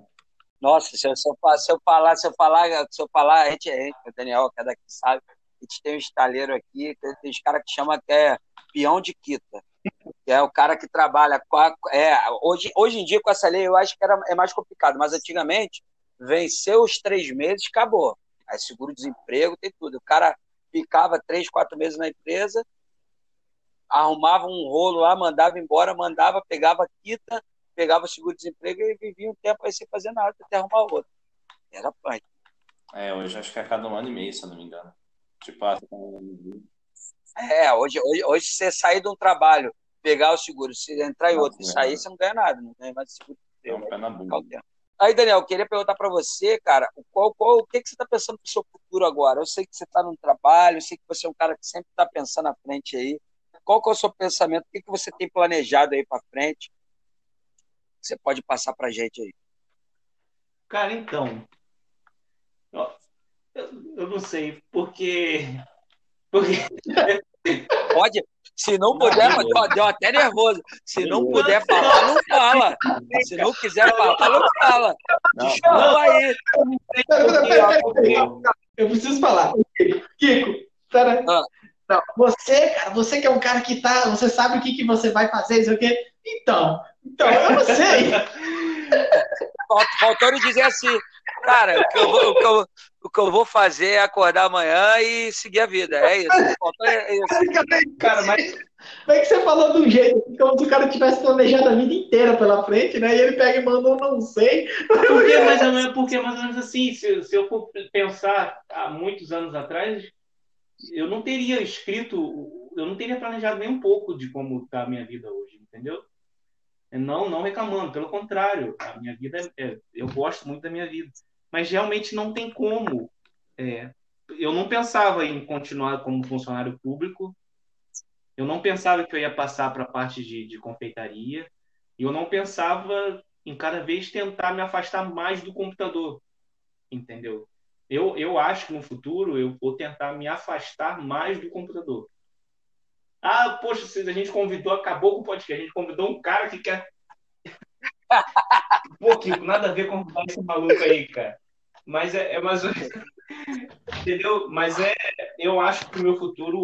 Nossa, se eu, se eu, se eu falar, se eu falar, se eu falar, a gente, gente o Daniel, que é daqui, sabe, a gente tem um estaleiro aqui, tem uns caras que chama que é peão de quita que é o cara que trabalha com a, é, hoje, hoje em dia com essa lei eu acho que era, é mais complicado, mas antigamente venceu os três meses, acabou. Aí seguro-desemprego, tem tudo. O cara ficava três, quatro meses na empresa, arrumava um rolo lá, mandava embora, mandava, pegava quita, pegava o seguro-desemprego e vivia um tempo aí sem fazer nada até arrumar outro. Era punk. É, hoje acho que é cada um ano e meio, se eu não me engano. Tipo, ah, é, hoje, hoje, hoje você sair de um trabalho, pegar o seguro, se entrar em outro e sair, você não ganha nada, não ganha mais seguro. É um pé na bunda. Aí, Daniel, queria perguntar para você, cara, qual, qual, o que, que você está pensando para o seu futuro agora? Eu sei que você está no trabalho, eu sei que você é um cara que sempre está pensando à frente aí. Qual que é o seu pensamento? O que, que você tem planejado aí para frente? Você pode passar para gente aí. Cara, então, eu, eu não sei, porque, porque [LAUGHS] Pode, se não puder, não, deu até nervoso. Se não puder falar, não fala. Se não quiser falar, não fala. Desculpa aí. Eu preciso falar. Kiko, pera. Ah. Não, você, cara, você que é um cara que tá. Você sabe o que, que você vai fazer, isso aqui. Então, então, eu não sei. Faltando dizer assim, cara, o que, eu vou, o, que eu, o que eu vou fazer é acordar amanhã e seguir a vida. É isso. É isso. Cara, mas como é que você falou de um jeito como se o cara tivesse planejado a vida inteira pela frente, né? E ele pega e manda um não sei. Porque mais ou menos, porque mais ou menos assim, se, se eu for pensar há muitos anos atrás, eu não teria escrito, eu não teria planejado nem um pouco de como está a minha vida hoje, entendeu? Não, não reclamando, pelo contrário, a minha vida, é, eu gosto muito da minha vida, mas realmente não tem como. É, eu não pensava em continuar como funcionário público, eu não pensava que eu ia passar para a parte de, de confeitaria, e eu não pensava em cada vez tentar me afastar mais do computador, entendeu? Eu, eu acho que no futuro eu vou tentar me afastar mais do computador. Ah, poxa, a gente convidou, acabou com o podcast, a gente convidou um cara que quer. [LAUGHS] Pouquinho, nada a ver com esse maluco aí, cara. Mas é, é mais. Entendeu? Mas é. Eu acho que o meu futuro.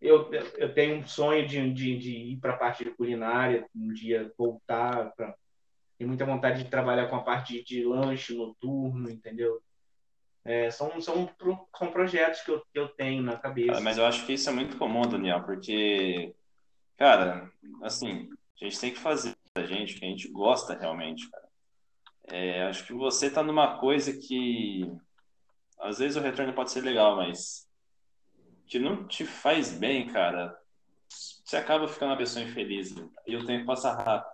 Eu, eu tenho um sonho de, de, de ir para a parte de culinária, um dia voltar. Pra... Tenho muita vontade de trabalhar com a parte de, de lanche noturno, entendeu? É, são, são, são projetos que eu, que eu tenho na cabeça. mas eu acho que isso é muito comum, Daniel, porque, cara, assim, a gente tem que fazer a gente que a gente gosta realmente, cara. É, acho que você tá numa coisa que às vezes o retorno pode ser legal, mas que não te faz bem, cara. Você acaba ficando uma pessoa infeliz e o tempo passa rápido.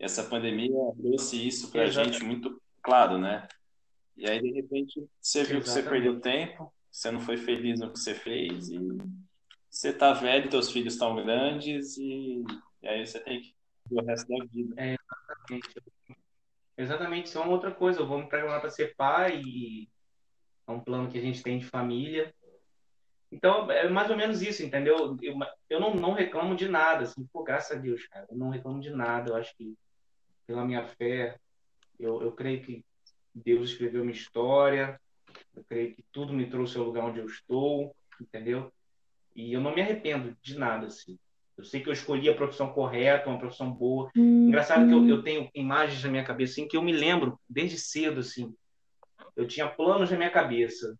E essa pandemia trouxe isso pra Exato. gente muito claro, né? E aí, de repente, você viu Exatamente. que você perdeu tempo, você não foi feliz no que você fez, e você tá velho, teus filhos estão grandes, e, e, aí você tem que ir o resto da vida. É, exatamente. Exatamente, isso é uma outra coisa. Eu vou me programar para ser pai, e é um plano que a gente tem de família. Então, é mais ou menos isso, entendeu? Eu, eu não, não reclamo de nada, assim, pô, graças a Deus, cara. Eu não reclamo de nada. Eu acho que, pela minha fé, eu, eu creio que Deus escreveu minha história. Eu creio que tudo me trouxe ao lugar onde eu estou, entendeu? E eu não me arrependo de nada, assim. Eu sei que eu escolhi a profissão correta, uma profissão boa. Hum, Engraçado que eu, eu, tenho imagens na minha cabeça, assim, que eu me lembro desde cedo, assim. Eu tinha planos na minha cabeça.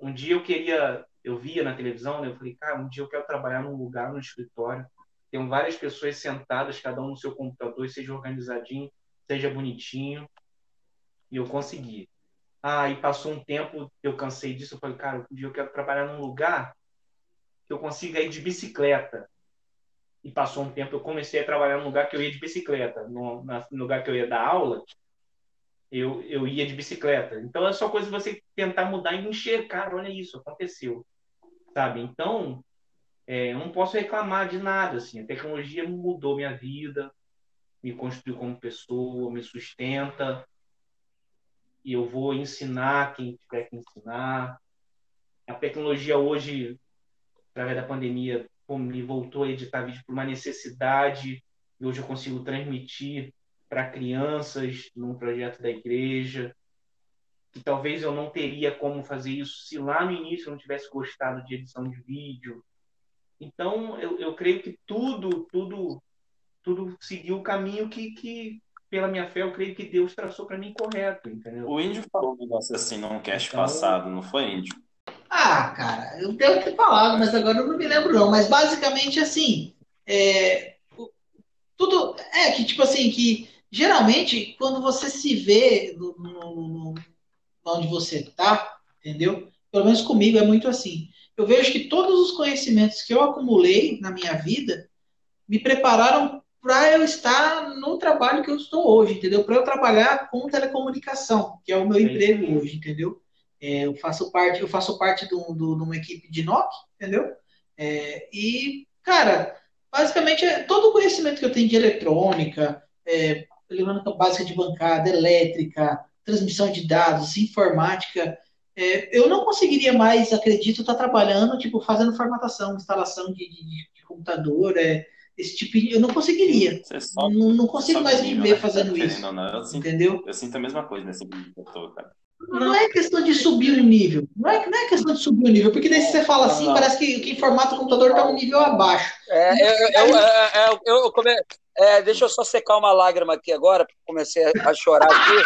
Um dia eu queria, eu via na televisão, né? Eu falei, cara, um dia eu quero trabalhar num lugar, num escritório. Tem várias pessoas sentadas, cada um no seu computador, seja organizadinho, seja bonitinho e eu consegui. Ah, e passou um tempo, eu cansei disso, eu falei, cara, um dia eu quero trabalhar num lugar que eu consiga ir de bicicleta. E passou um tempo, eu comecei a trabalhar num lugar que eu ia de bicicleta. No, no lugar que eu ia dar aula, eu, eu ia de bicicleta. Então é só coisa você tentar mudar e enxergar, olha isso, aconteceu. Sabe? Então, é, eu não posso reclamar de nada, assim. A tecnologia mudou minha vida, me construiu como pessoa, me sustenta, e eu vou ensinar quem tiver que ensinar. A tecnologia hoje, através da pandemia, me voltou a editar vídeo por uma necessidade e hoje eu consigo transmitir para crianças num projeto da igreja. E talvez eu não teria como fazer isso se lá no início eu não tivesse gostado de edição de vídeo. Então, eu, eu creio que tudo, tudo, tudo seguiu o caminho que, que, pela minha fé, eu creio que Deus traçou para mim correto, entendeu? O Índio falou um negócio assim num cast então... passado, não foi, Índio? Ah, cara, eu tenho que falar, mas agora eu não me lembro não. Mas basicamente assim, é, tudo é que tipo assim que geralmente quando você se vê no, no, no, onde você tá, entendeu? Pelo menos comigo é muito assim. Eu vejo que todos os conhecimentos que eu acumulei na minha vida me prepararam para eu estar no trabalho que eu estou hoje, entendeu? Para eu trabalhar com telecomunicação, que é o meu é emprego hoje, entendeu? É, eu faço parte, eu faço parte de, um, de uma equipe de NOC, entendeu? É, e, cara, basicamente é todo o conhecimento que eu tenho de eletrônica, é, eletrônica básica de bancada, elétrica, transmissão de dados, informática, é, eu não conseguiria mais, acredito, estar trabalhando, tipo, fazendo formatação, instalação de, de, de computador, é, esse tipo de, eu não conseguiria. Só, não, não consigo mais me ver né? fazendo isso. Não, eu sinto, entendeu? Eu sinto a mesma coisa nesse vídeo que eu tô, cara. Não é questão de subir o nível. Não é, não é questão de subir o nível, porque daí você fala assim, não. parece que quem formata o computador está um nível abaixo. É, eu, eu, eu, eu, come... é, deixa eu só secar uma lágrima aqui agora, porque comecei a chorar aqui.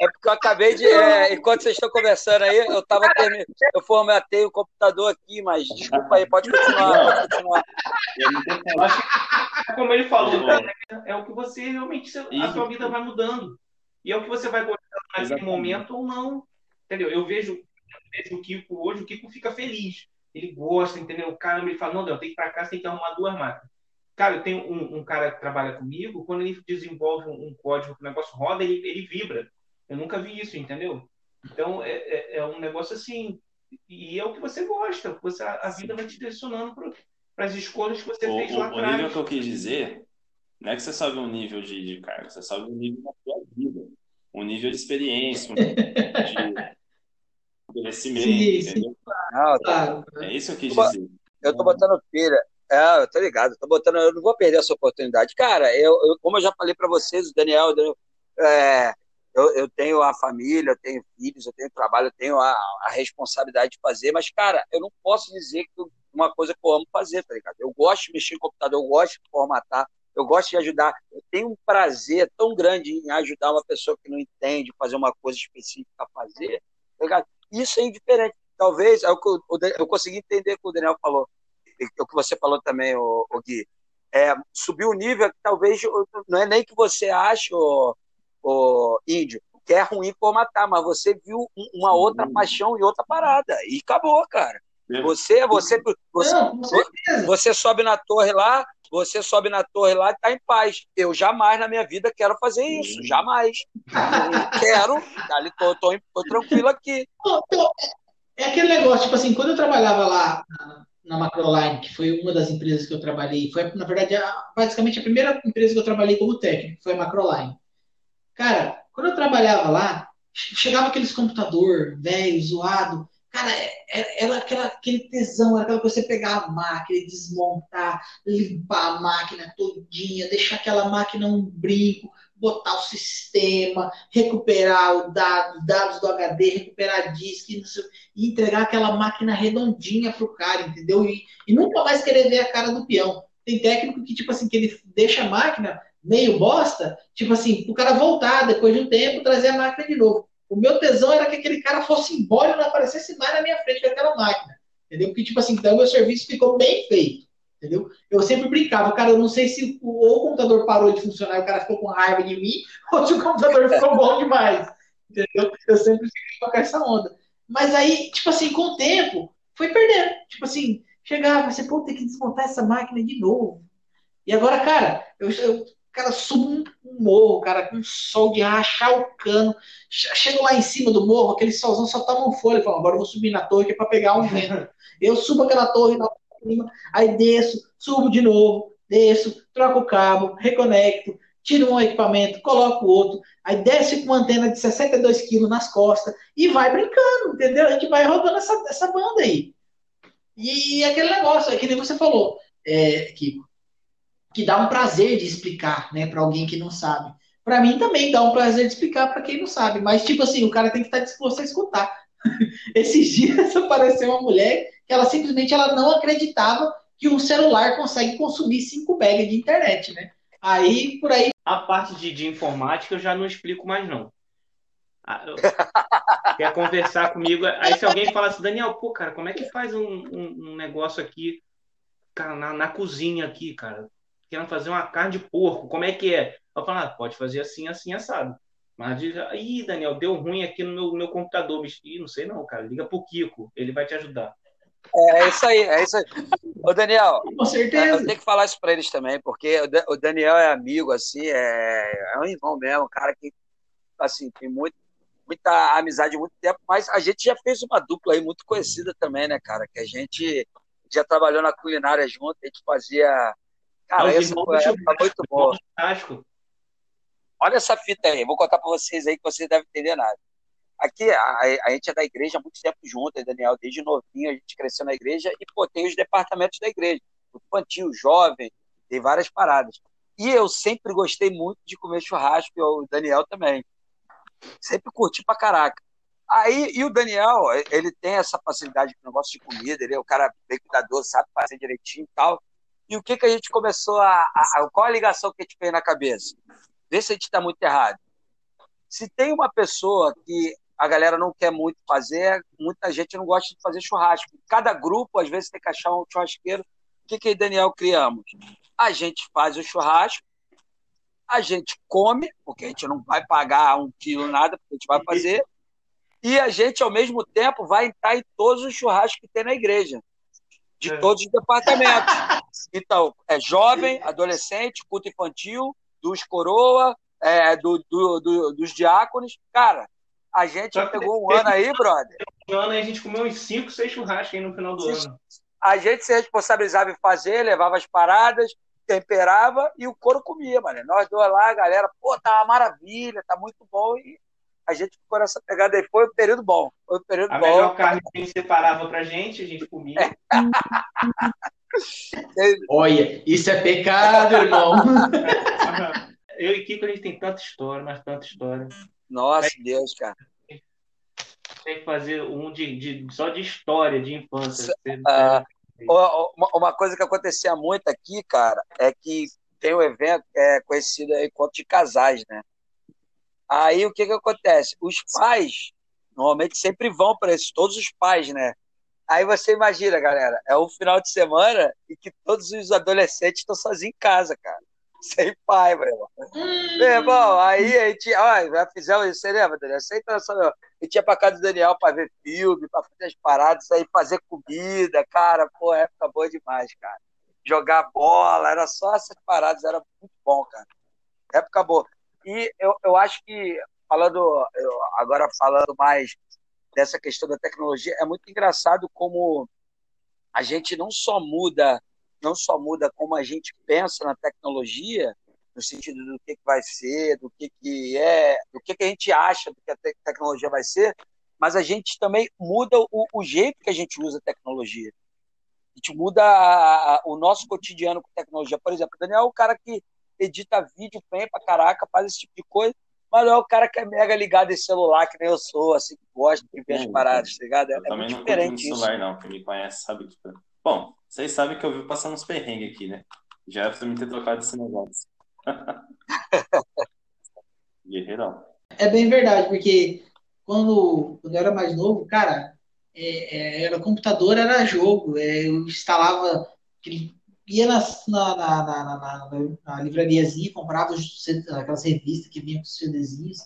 É porque eu acabei de. É, enquanto vocês estão conversando aí, eu tava terminando. Eu formatei o computador aqui, mas desculpa aí, pode continuar, pode continuar. Como ele falou, é o que você realmente. A sua vida vai mudando. E é o que você vai gostar naquele momento ou não. Entendeu? Eu vejo, vejo o Kiko hoje, o Kiko fica feliz. Ele gosta, entendeu? O cara me fala, não, Del, tem que ir para casa, tem que arrumar duas máquinas. Cara, eu tenho um, um, cara que trabalha comigo, quando ele desenvolve um, um código que o negócio roda, ele, ele vibra. Eu nunca vi isso, entendeu? Então, é, é, é um negócio assim, e é o que você gosta. Você, a vida vai te direcionando para as escolhas que você o, fez lá atrás. O nível que eu quis dizer não é que você sobe um nível de, de cargo, você sobe um nível da sua vida, um nível de experiência, um nível de [LAUGHS] sim, entendeu? Claro. É isso que eu quis dizer. Eu tô botando pilha. É, eu tô ligado, tô botando, eu não vou perder essa oportunidade. Cara, eu, eu como eu já falei para vocês, o Daniel, é, eu, eu, tenho a família, eu tenho filhos, eu tenho trabalho, eu tenho a, a responsabilidade de fazer, mas, cara, eu não posso dizer que uma coisa que eu amo fazer, tá ligado? Eu gosto de mexer em computador, eu gosto de formatar, eu gosto de ajudar. Eu tenho um prazer tão grande em ajudar uma pessoa que não entende, fazer uma coisa específica a fazer. Tá Isso é indiferente. Talvez, é o que eu, eu consegui entender o que o Daniel falou, o que você falou também, o, o Gui. É, subir o nível, talvez não é nem que você ache, o, o índio, que é ruim formatar, mas você viu uma outra paixão e outra parada. E acabou, cara. Você, você, você, não, você sobe na torre lá, você sobe na torre lá e está em paz. Eu jamais na minha vida quero fazer isso, jamais. quero, ali tô, tô, tô tranquilo aqui. É aquele negócio, tipo assim, quando eu trabalhava lá na Macroline, que foi uma das empresas que eu trabalhei, foi, na verdade, a, basicamente a primeira empresa que eu trabalhei como técnico, foi a Macroline. Cara, quando eu trabalhava lá, chegava aqueles computador velho, zoado, Cara, era, é, é, era aquela, aquele tesão, era aquela coisa você pegar a máquina, desmontar, limpar a máquina todinha, deixar aquela máquina um brinco, botar o sistema, recuperar o dado, dados do HD, recuperar disco e, entregar aquela máquina redondinha pro cara, entendeu? E, e, nunca mais querer ver a cara do peão. Tem técnico que, tipo assim, que ele deixa a máquina meio bosta, tipo assim, o cara voltar depois de um tempo, trazer a máquina de novo. O meu tesão era que aquele cara fosse embora e não aparecesse mais na minha frente com aquela máquina. Entendeu? Porque, tipo assim, então o meu serviço ficou bem feito. Entendeu? Eu sempre brincava, cara, eu não sei se o, ou o computador parou de funcionar e o cara ficou com raiva de mim, [LAUGHS] ou se o computador ficou bom demais. Entendeu? Eu sempre ficava com essa onda. Mas aí, tipo assim, com o tempo, foi perdendo. Tipo assim, chegava, você, pô, tem que desmontar essa máquina de novo. E agora, cara, eu, eu cara, subo um morro, cara, com sol de rachar o cano. Chego lá em cima do morro, aquele solzão só toma um folha. Falo, agora eu vou subir na torre que é pra pegar um vento. [LAUGHS] Eu subo aquela torre cima, aí desço, subo de novo, desço, troco o cabo, reconecto, tiro um equipamento, coloco outro, aí desce com uma antena de 62 quilos nas costas e vai brincando, entendeu? A gente vai rodando essa, essa banda aí. E, aquele negócio, é que nem você falou, é, Kiko, que dá um prazer de explicar, né, para alguém que não sabe. Para mim também dá um prazer de explicar para quem não sabe, mas tipo assim, o cara tem que estar disposto a escutar. [LAUGHS] Esses dias [LAUGHS] apareceu uma mulher que ela simplesmente ela não acreditava que um celular consegue consumir 5 MB de internet, né? Aí por aí a parte de, de informática eu já não explico mais não. Ah, [LAUGHS] quer conversar comigo? Aí se alguém fala assim, Daniel, pô, cara, como é que faz um, um, um negócio aqui cara, na, na cozinha aqui, cara? querendo fazer uma carne de porco, como é que é? Eu falo, ah, pode fazer assim, assim, assado. Mas diz, ih, Daniel, deu ruim aqui no meu, meu computador. Ih, não sei não, cara, liga pro Kiko, ele vai te ajudar. É, é isso aí, é isso aí. Ô, Daniel, [LAUGHS] com certeza. Eu tenho que falar isso para eles também, porque o Daniel é amigo, assim, é, é um irmão mesmo, um cara que, assim, tem muito, muita amizade há muito tempo, mas a gente já fez uma dupla aí muito conhecida também, né, cara? Que a gente já trabalhou na culinária junto, a gente fazia. Cara, essa foi época muito boa. Olha essa fita aí, vou contar para vocês aí que vocês devem entender nada. Aqui, a, a, gente é da igreja há muito tempo junto, Daniel, desde novinho a gente cresceu na igreja e pô, tem os departamentos da igreja, infantil, jovem, tem várias paradas. E eu sempre gostei muito de comer churrasco, e o Daniel também. Sempre curti pra caraca. Aí, e o Daniel, ele tem essa facilidade com negócio de comida, ele é o cara bem cuidadoso, sabe fazer direitinho e tal. E o que que a gente começou a, a qual a ligação que a gente fez na cabeça? Vê se a gente está muito errado. Se tem uma pessoa que a galera não quer muito fazer, muita gente não gosta de fazer churrasco. Cada grupo, às vezes, tem que achar um churrasqueiro. O que que Daniel criamos? A gente faz o churrasco, a gente come, porque a gente não vai pagar um quilo nada, porque a gente vai fazer, e a gente, ao mesmo tempo, vai entrar em todos os churrascos que tem na igreja, de é. todos os departamentos. Então, é jovem, adolescente, culto infantil, dos coroa, é, do, do, do, dos diáconos. Cara, a gente já pegou um ano aí, brother. Um ano aí a gente comeu uns 5, 6 churrascos aí no final do ano. A gente se responsabilizava em fazer, levava as paradas, temperava e o couro comia, mano. Nós dois lá, a galera, pô, tá uma maravilha, tá muito bom. E a gente ficou nessa pegada aí. Foi um período bom. Foi um período a bom. A melhor carne que a gente separava pra gente, a gente comia. [LAUGHS] Olha, isso é pecado, irmão. [LAUGHS] Eu e Kiko, a gente tem tanta história, mas tanta história. Nossa, é, Deus, cara. Tem que fazer um de, de, só de história, de infância. Uh, uma, uma coisa que acontecia muito aqui, cara, é que tem um evento é, conhecido aí encontro de casais, né? Aí o que que acontece? Os pais normalmente sempre vão para esses, todos os pais, né? Aí você imagina, galera, é um final de semana e que todos os adolescentes estão sozinhos em casa, cara. Sem pai, meu irmão. Hum. Meu irmão, aí a gente, ó, já fizemos isso, você lembra, Daniel? Você entra só, a gente ia pra casa do Daniel pra ver filme, pra fazer as paradas, aí fazer comida, cara, pô, época boa demais, cara. Jogar bola, era só essas paradas, era muito bom, cara. Época boa. E eu, eu acho que, falando, eu, agora falando mais dessa questão da tecnologia, é muito engraçado como a gente não só muda não só muda como a gente pensa na tecnologia, no sentido do que, que vai ser, do que, que é, do que, que a gente acha do que a te tecnologia vai ser, mas a gente também muda o, o, jeito que a gente usa a tecnologia. A gente muda a, a, o nosso cotidiano com tecnologia. Por exemplo, o Daniel é o cara que edita vídeo bem pra caraca, faz esse tipo de coisa, mas não é o cara que é mega ligado em celular, que nem eu sou, assim, que gosta de ver as paradas, tá ligado? É, eu é não diferente celular, isso. não. Quem me conhece sabe que. Bom, vocês sabem que eu vivo passando uns perrengues aqui, né? Já é me ter trocado esse negócio. [LAUGHS] Guerreirão. É bem verdade, porque quando, quando eu era mais novo, cara, é, é, era computador, era jogo. É, eu instalava, ia na, na, na, na, livrariazinha, comprava aquelas revistas que vinham com os CDzinhos,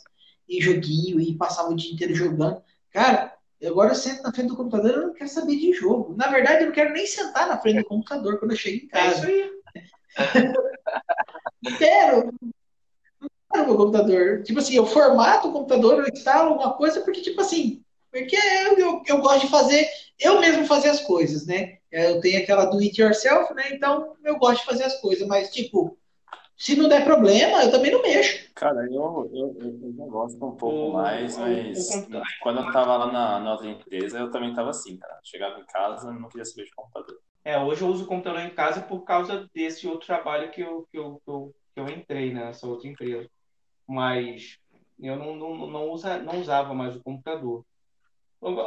e joguinho, e passava o dia inteiro jogando. Cara, Agora eu sento na frente do computador e não quero saber de jogo. Na verdade, eu não quero nem sentar na frente do computador quando eu chego em casa. É isso aí. não [LAUGHS] quero. Não quero meu computador. Tipo assim, eu formato o computador, eu instalo alguma coisa, porque, tipo assim, porque eu, eu, eu gosto de fazer, eu mesmo fazer as coisas, né? Eu tenho aquela do it yourself, né? Então eu gosto de fazer as coisas, mas, tipo, se não der problema, eu também não mexo. Cara, eu, eu, eu já gosto um pouco o, mais, mas o, o, quando eu tava lá na, na, outra empresa, eu também tava assim, cara. Chegava em casa não queria saber de computador. É, hoje eu uso o computador em casa por causa desse outro trabalho que eu, que eu, que eu, que eu entrei né, nessa outra empresa. Mas eu não, não, não, usa, não usava mais o computador.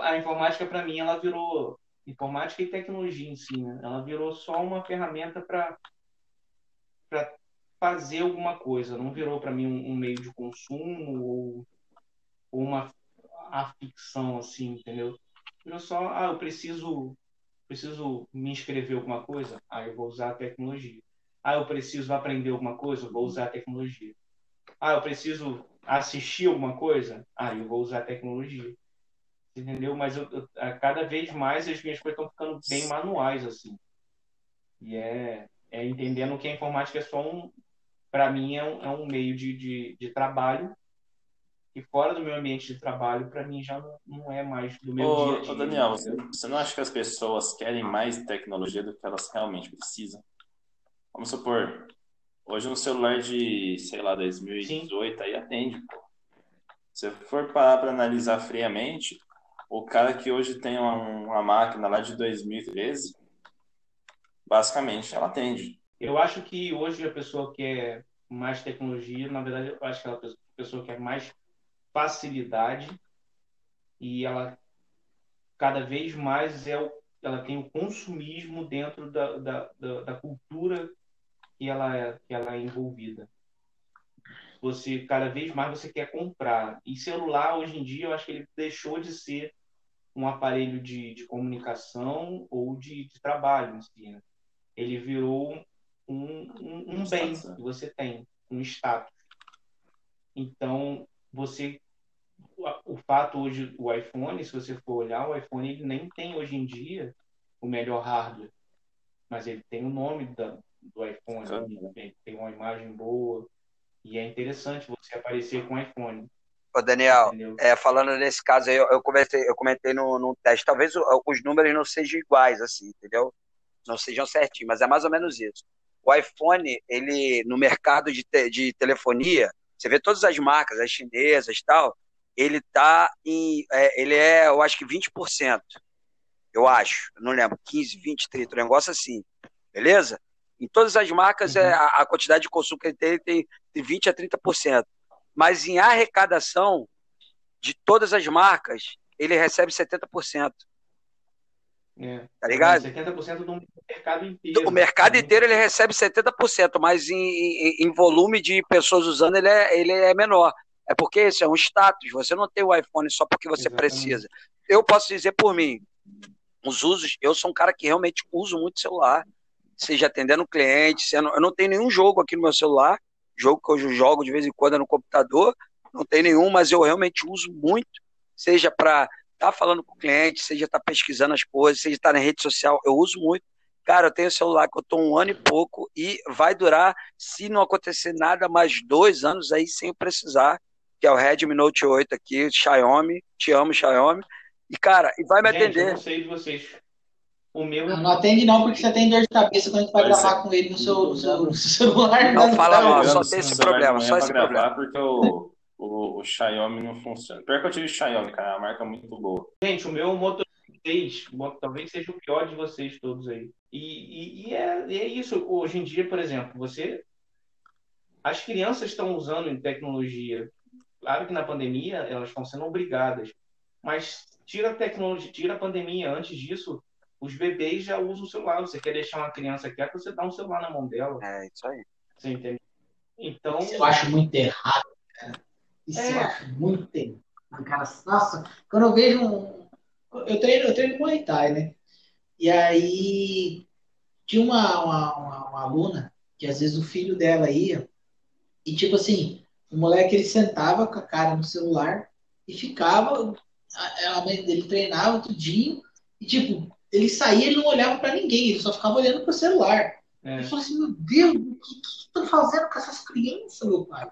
A informática, para mim, ela virou informática e tecnologia em si, né? Ela virou só uma ferramenta para fazer alguma coisa, não virou para mim um, um, meio de consumo ou, ou uma a ficção assim, entendeu? Virou só, ah, eu preciso preciso me inscrever em alguma coisa, ah, eu vou usar a tecnologia. Ah, eu preciso aprender alguma coisa, eu vou usar a tecnologia. Ah, eu preciso assistir alguma coisa, ah, eu vou usar a tecnologia. entendeu? Mas eu, eu, a cada vez mais as minhas coisas estão ficando bem manuais, assim. E é, é entendendo que a informática é só um, para mim, é um, é um meio de, de, de, trabalho. E fora do meu ambiente de trabalho, para mim já não, não é mais do meu ô, dia a dia. Ô Daniel, você, você não acha que as pessoas querem mais tecnologia do que elas realmente precisam? Vamos supor, hoje um celular de, sei lá, 2018 Sim. aí atende, pô. Se for parar para analisar friamente, o cara que hoje tem uma, uma máquina lá de 2013, basicamente ela atende. Eu acho que hoje a pessoa quer mais tecnologia, na verdade, eu acho que a pessoa quer mais facilidade e ela cada vez mais é o, ela tem o consumismo dentro da, da, da, da cultura que ela, é, que ela é envolvida. Você cada vez mais você quer comprar. E celular hoje em dia eu acho que ele deixou de ser um aparelho de, de comunicação ou de, de trabalho. Assim, né? Ele virou um, um, um bem que você tem, um status. Então, você o fato hoje o iPhone, se você for olhar, o iPhone ele nem tem hoje em dia o melhor hardware, mas ele tem o nome da, do iPhone, né? tem uma imagem boa e é interessante você aparecer com o iPhone. Ô Daniel, é, falando nesse caso aí, eu, eu comentei, eu comentei no, no teste, talvez os números não sejam iguais, assim, entendeu? Não sejam certinhos, mas é mais ou menos isso. O iPhone, ele, no mercado de, te, de telefonia, você vê todas as marcas, as chinesas e tal, ele tá em, é, ele é, eu acho que 20%, eu acho, não lembro, 15, 20, 30, um negócio assim, beleza? Em todas as marcas, é, uhum. é, a, a, quantidade de consumo que ele tem tem de 20% a 30%. Mas em arrecadação de todas as marcas, ele recebe 70%. É. Tá ligado? 70% do mercado inteiro. O mercado inteiro ele recebe 70%, mas em, em, em, volume de pessoas usando ele é, ele é menor. É porque esse é um status. Você não tem o iPhone só porque você Exatamente. precisa. Eu posso dizer por mim, os usos, eu sou um cara que realmente uso muito celular, seja atendendo cliente, sendo, eu não tenho nenhum jogo aqui no meu celular, jogo que eu jogo de vez em quando no computador, não tem nenhum, mas eu realmente uso muito, seja para tá falando com o cliente, seja tá pesquisando as coisas, seja tá na rede social, eu uso muito. Cara, eu tenho celular que eu tô um ano e pouco e vai durar, se não acontecer nada, mais dois anos aí sem eu precisar, que é o Redmi Note 8 aqui, Xiaomi, te amo, Xiaomi. E, cara, e vai me Gente, atender. Eu não sei de vocês. O meu... Não, não atende não, porque você tem dor de cabeça quando a gente vai gravar é. com ele no seu, seu, seu [LAUGHS] celular. Não, não fala mal, só tem esse problema, só esse problema. Porque o, o, o Xiaomi não funciona. Pior que eu tive Xiaomi, cara, é uma marca muito boa. Gente, o meu Moto 6 talvez seja o pior de vocês todos aí. E, e, e, é, e é isso. Hoje em dia, por exemplo, você. As crianças estão usando em tecnologia. Claro que na pandemia elas estão sendo obrigadas. Mas tira a tecnologia, tira a pandemia. Antes disso, os bebês já usam o celular. Você quer deixar uma criança quieta, você dá um celular na mão dela. É, isso aí. Você entende? Então. eu acho muito errado, cara. Isso é. eu acho muito tempo. Cara, nossa, quando eu vejo um. Eu treino, eu treino Muay Thai, né? E aí tinha uma, uma, uma, uma, aluna que às vezes o filho dela ia, e tipo assim, o moleque ele sentava com a cara no celular e ficava, a, a mãe dele treinava tudinho, e tipo, ele saía e não olhava para ninguém, ele só ficava olhando pro celular. É. Eu falei assim, meu Deus, o que estão fazendo com essas crianças, meu pai?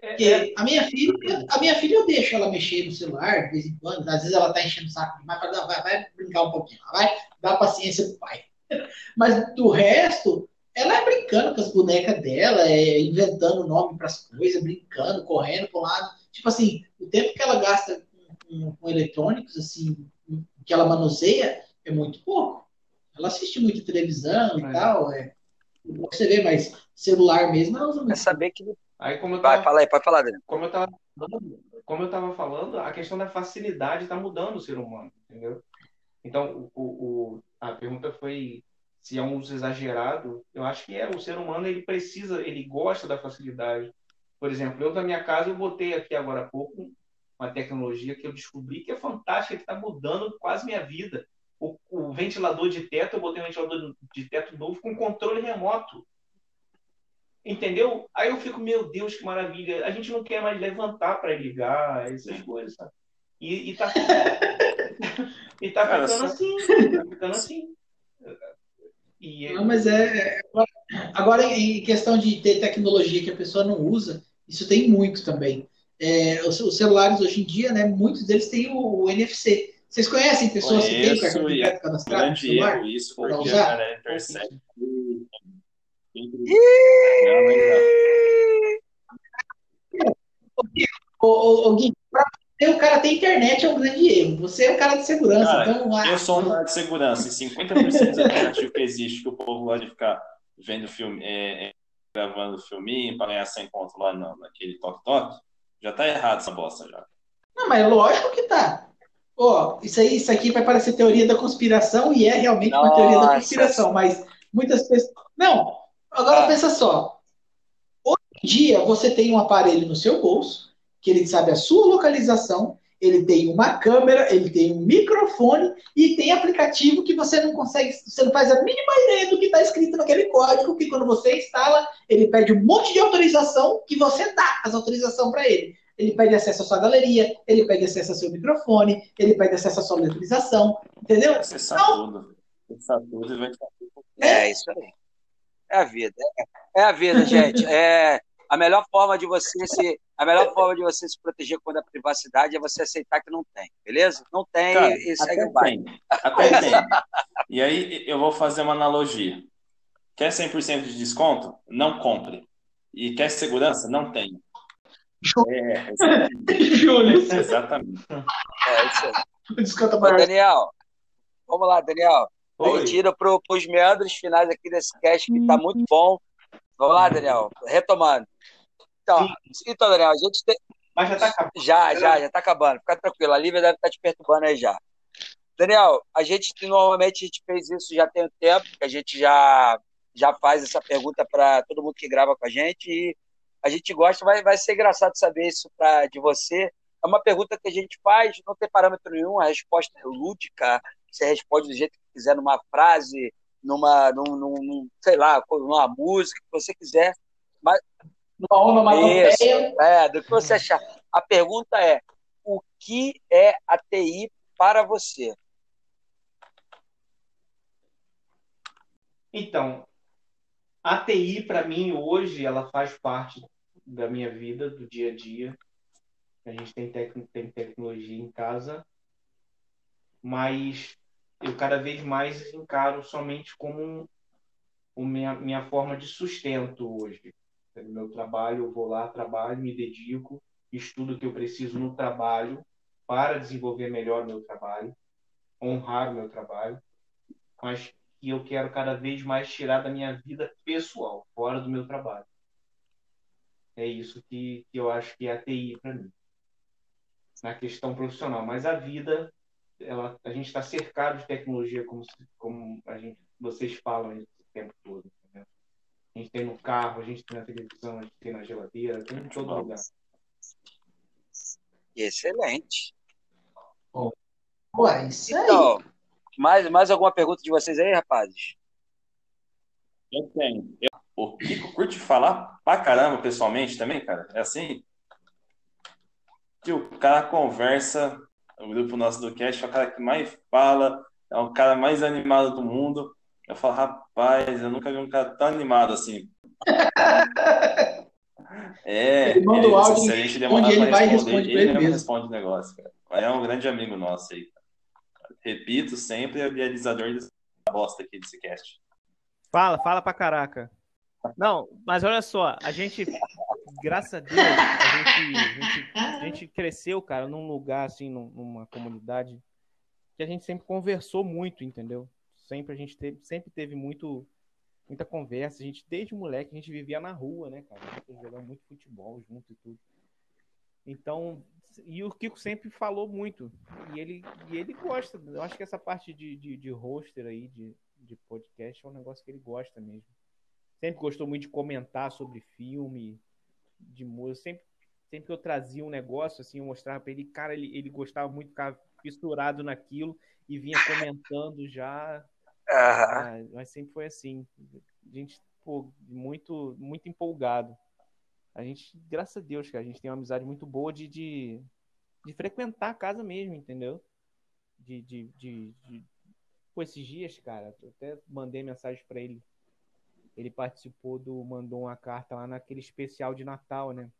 Porque é, a minha filha, a minha filha eu deixo ela mexer no celular de vez em quando, às vezes ela tá enchendo o saco demais, vai, vai, vai brincar um pouquinho, vai dar paciência pro pai. [LAUGHS] Mas do resto, ela é brincando com as bonecas dela, é inventando nome para as coisas, brincando, correndo para lado. Tipo assim, o tempo que ela gasta com, com, com, eletrônicos, assim, que ela manuseia, é muito pouco. Ela assiste muito televisão e tal, é. Você vê, mas celular mesmo ela usa muito. É saber que Aí, como eu tava, Vai, fala aí, pode falar, dele. Como eu tava como eu estava falando, a questão da facilidade está mudando o ser humano, entendeu? Então, o, o, a pergunta foi se é um uso exagerado. Eu acho que é. O ser humano ele precisa, ele gosta da facilidade. Por exemplo, eu na minha casa eu botei aqui agora há pouco uma tecnologia que eu descobri que é fantástica, que está mudando quase minha vida. O, o, ventilador de teto, eu botei um ventilador de teto novo com controle remoto. Entendeu? Aí eu fico, meu Deus, que maravilha. A gente não quer mais levantar para ligar, essas coisas, sabe? E, e tá. [LAUGHS] e tá ficando assim, tá ficando assim. E... Não, mas é. Agora, em questão de ter tecnologia que a pessoa não usa, isso tem muito também. É, os, os, celulares hoje em dia, né, muitos deles têm o, o NFC. Vocês conhecem pessoas Conheço, que têm o cartão de crédito cadastrado celular? Erro isso, porque usar? a galera intercepta. O, o, o Gui, o cara tem internet é um grande erro. Você é um cara de segurança. Cara, então, ah, eu sou um cara de segurança. E 50% dos aplicativos que existe que o povo gosta de ficar vendo filme, é, é, gravando filminho para ganhar 100 pontos lá no, naquele toque-toque, já tá errado essa bosta já. Não, mas lógico que tá. Ó, isso aí, isso aqui vai parecer teoria da conspiração e é realmente Nossa. uma teoria da conspiração, mas muitas pessoas. Não, agora ah. pensa só. Hoje em dia você tem um aparelho no seu bolso que ele sabe a sua localização, ele tem uma câmera, ele tem um microfone e tem aplicativo que você não consegue, você não faz a mínima ideia do que está escrito naquele código, que quando você instala, ele pede um monte de autorização que você dá as autorizações para ele. Ele pede acesso à sua galeria, ele pede acesso ao seu microfone, ele pede acesso à sua letrização, entendeu? Acessar então, tudo. Acessar tudo e vai é isso aí. É a vida. É, é a vida, gente. [LAUGHS] É, a melhor forma de você se a melhor forma de você se proteger contra a privacidade é você aceitar que não tem, beleza? Não tem Cara, e segue o baile. Até tem. E aí eu vou fazer uma analogia. Quer 100% de desconto? Não compre. E quer segurança? Não tem. É, [LAUGHS] Júlio. Exatamente. É isso aí. Ô, Daniel, vamos lá, Daniel. Oi. Tira para os meandros finais aqui desse cast que está muito bom. Vamos lá, Daniel. Retomando. Então, então Daniel, a gente tem. Mas já tá acabando. Já, já, já tá acabando. Fica tranquilo. A Lívia deve estar tá te perturbando aí já. Daniel, a gente normalmente a gente fez isso já tem um tempo, que a gente já, já faz essa pergunta para todo mundo que grava com a gente e a gente gosta, vai, vai ser engraçado saber isso pra, de você. É uma pergunta que a gente faz, não tem parâmetro nenhum, a resposta é lúdica, você responde do jeito que quiser, numa frase, numa, num, num, sei lá, numa música, que você quiser. Mas numa onomatopeia. É, do que você achar. A pergunta é: o que é a TI para você? Então, a TI para mim hoje ela faz parte da minha vida, do dia a dia. A gente tem, tec tem tecnologia em casa, mas eu cada vez mais encaro somente como um, minha, minha forma de sustento hoje no meu trabalho, eu vou lá, trabalho, me dedico, estudo o que eu preciso no trabalho para desenvolver melhor o meu trabalho, honrar o meu trabalho, mas que eu quero cada vez mais tirar da minha vida pessoal, fora do meu trabalho. É isso que, que eu acho que é a TI para mim, na questão profissional. Mas a vida, ela, a gente está cercado de tecnologia, como, como a gente, vocês falam o tempo todo a gente tem no carro, a gente tem na televisão, a gente tem na geladeira, tem em todo lugar. Excelente. Ué, isso então, mais, mais alguma pergunta de vocês aí, rapazes? Eu tenho. Eu, o Kiko curte falar pra caramba pessoalmente também, cara. É assim? Que o cara conversa, o grupo nosso do cast é o cara que mais fala, é o cara mais animado do mundo. Eu falo, rapaz, eu nunca vi um cara tão animado assim. [LAUGHS] É, ele manda o áudio, se a gente demorar ele vai responder, responde ele, ele responde o negócio, cara. É um grande amigo nosso aí. Repito, sempre é o idealizador dessa bosta aqui desse cast. Fala, fala pra caraca. Não, mas olha só, a gente, graças a Deus, a gente, [LAUGHS] a gente, a gente cresceu, cara, num lugar, assim, numa comunidade que a gente sempre conversou muito, entendeu? sempre a gente teve, sempre teve muito muita conversa. A gente desde moleque a gente vivia na rua, né, cara? A gente jogava muito futebol junto e tudo. Então, e o Kiko sempre falou muito. E ele, e ele gosta. Eu acho que essa parte de, de, de roster aí, de, de podcast, é um negócio que ele gosta mesmo. Sempre gostou muito de comentar sobre filme, de música. Sempre, sempre que eu trazia um negócio, assim, eu mostrava pra ele, cara, ele, ele gostava muito ficar fissurado naquilo e vinha comentando já ah, mas sempre foi assim. A gente, pô, muito, muito empolgado. A gente, graças a Deus, que a gente tem uma amizade muito boa de, de, de frequentar a casa mesmo, entendeu? de, de, de, de... Pô, esses dias, cara, eu até mandei mensagem para ele. Ele participou do. mandou uma carta lá naquele especial de Natal, né?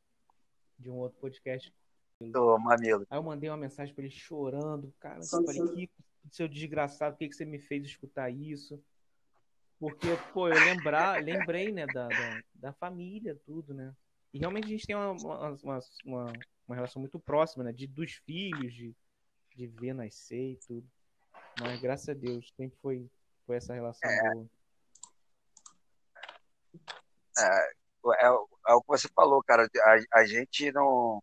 De um outro podcast. Do Mamilo. Aí eu mandei uma mensagem para ele chorando. Cara, eu falei, que seu desgraçado, por que, que você me fez escutar isso? Porque, pô, eu lembrar, lembrei, né, da, da, da, família, tudo, né? E realmente a gente tem uma, uma, uma, uma relação muito próxima, né? De, dos filhos, de, de ver nascer e tudo. Mas graças a Deus, sempre foi, foi essa relação é. boa. É, é, é, o que você falou, cara. A, a gente não.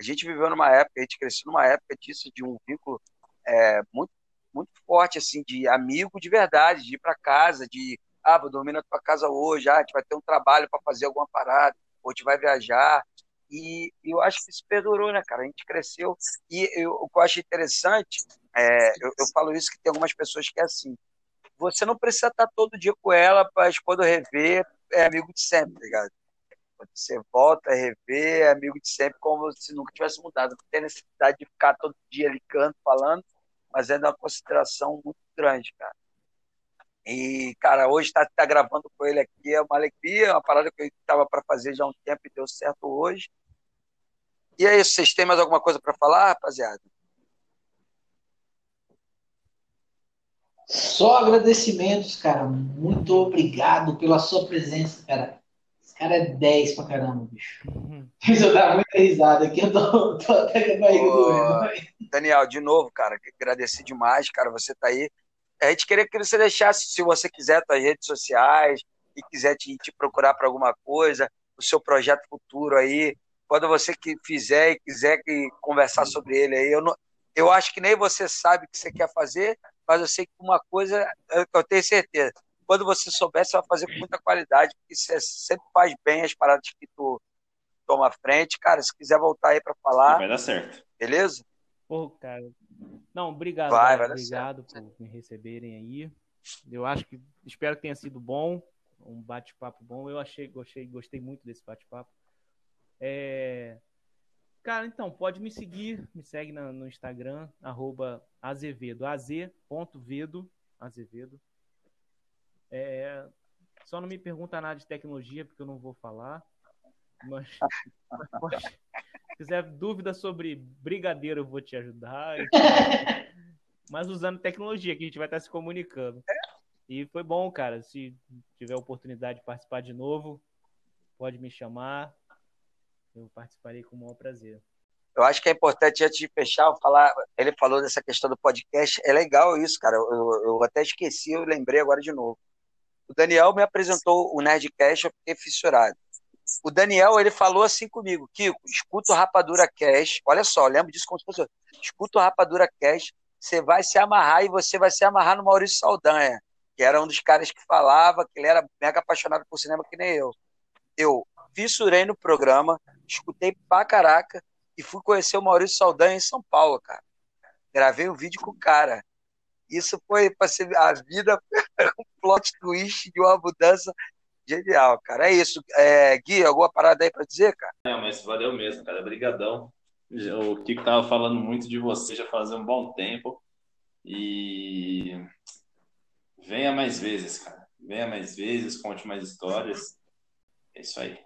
A gente viveu numa época, a gente cresceu numa época disso, de um vínculo é, muito muito forte, assim, de amigo de verdade, de ir para casa, de, ah, vou dormir na tua casa hoje, ah, a gente vai ter um trabalho para fazer alguma parada, ou a gente vai viajar. E, e, eu acho que isso perdurou, né, cara? A gente cresceu. E eu, o que eu acho interessante, é, eu, eu falo isso que tem algumas pessoas que é assim, você não precisa estar todo dia com ela, mas quando rever, é amigo de sempre, tá ligado? Quando você volta rever, é amigo de sempre, como se nunca tivesse mudado. Não tem necessidade de ficar todo dia ligando, falando, mas é uma consideração muito grande, cara. E, cara, hoje tá, tá gravando com ele aqui é uma alegria, uma parada que eu estava para fazer já há um tempo e deu certo hoje. E é isso, vocês têm mais alguma coisa para falar, rapaziada? Só agradecimentos, cara. Muito obrigado pela sua presença, cara. Esse cara é 10 pra caramba, bicho. Uhum. [LAUGHS] eu dar muita risada aqui, eu tô, tô até com a barriga doendo. Daniel, de novo, cara, agradecer demais, cara, você tá aí. A gente queria que você deixasse, se você quiser, suas redes sociais e quiser te, te procurar para alguma coisa, o seu projeto futuro aí, quando você que fizer e quiser que conversar sobre ele aí, eu, não, eu acho que nem você sabe o que você quer fazer, mas eu sei que uma coisa eu tenho certeza. Quando você souber, você vai fazer com muita qualidade, porque você sempre faz bem as paradas que tu toma frente. Cara, se quiser voltar aí para falar. Vai dar certo. Beleza? Pô, cara. Não, obrigado. Vai, vai obrigado certo. por me receberem aí. Eu acho que espero que tenha sido bom, um bate-papo bom. Eu achei, gostei, gostei muito desse bate-papo. É... Cara, então, pode me seguir, me segue no, no Instagram, arroba azevedo, az.vedo, azevedo. É... Só não me pergunta nada de tecnologia, porque eu não vou falar. Mas, mas [LAUGHS] pode, quiser dúvida sobre brigadeiro, eu vou te ajudar. [LAUGHS] Mas usando tecnologia, que a gente vai estar se comunicando. E foi bom, cara. Se tiver oportunidade de participar de novo, pode me chamar. Eu participarei com o maior prazer. Eu acho que é importante, antes de fechar, falar. Ele falou dessa questão do podcast. É legal isso, cara. Eu, eu até esqueci, eu lembrei agora de novo. O Daniel me apresentou o Nerdcast, eu fiquei fissurado o Daniel, ele falou assim comigo, Kiko, escuta o Rapadura Cash, olha só, lembro disso como se fosse, escuta o Rapadura Cash, você vai se amarrar e você vai se amarrar no Maurício Saldanha, que era um dos caras que falava que ele era mega apaixonado por cinema que nem eu. Eu fissurei no programa, escutei pra caraca e fui conhecer o Maurício Saldanha em São Paulo, cara. Gravei um vídeo com o cara. Isso foi para ser a vida [LAUGHS] um plot twist de uma mudança Genial, cara. É isso. É, Gui, alguma parada aí para dizer, cara? Não, mas valeu mesmo, cara. Obrigadão. O Kiko tava falando muito de você já faz um bom tempo. E venha mais vezes, cara. Venha mais vezes, conte mais histórias. É isso aí.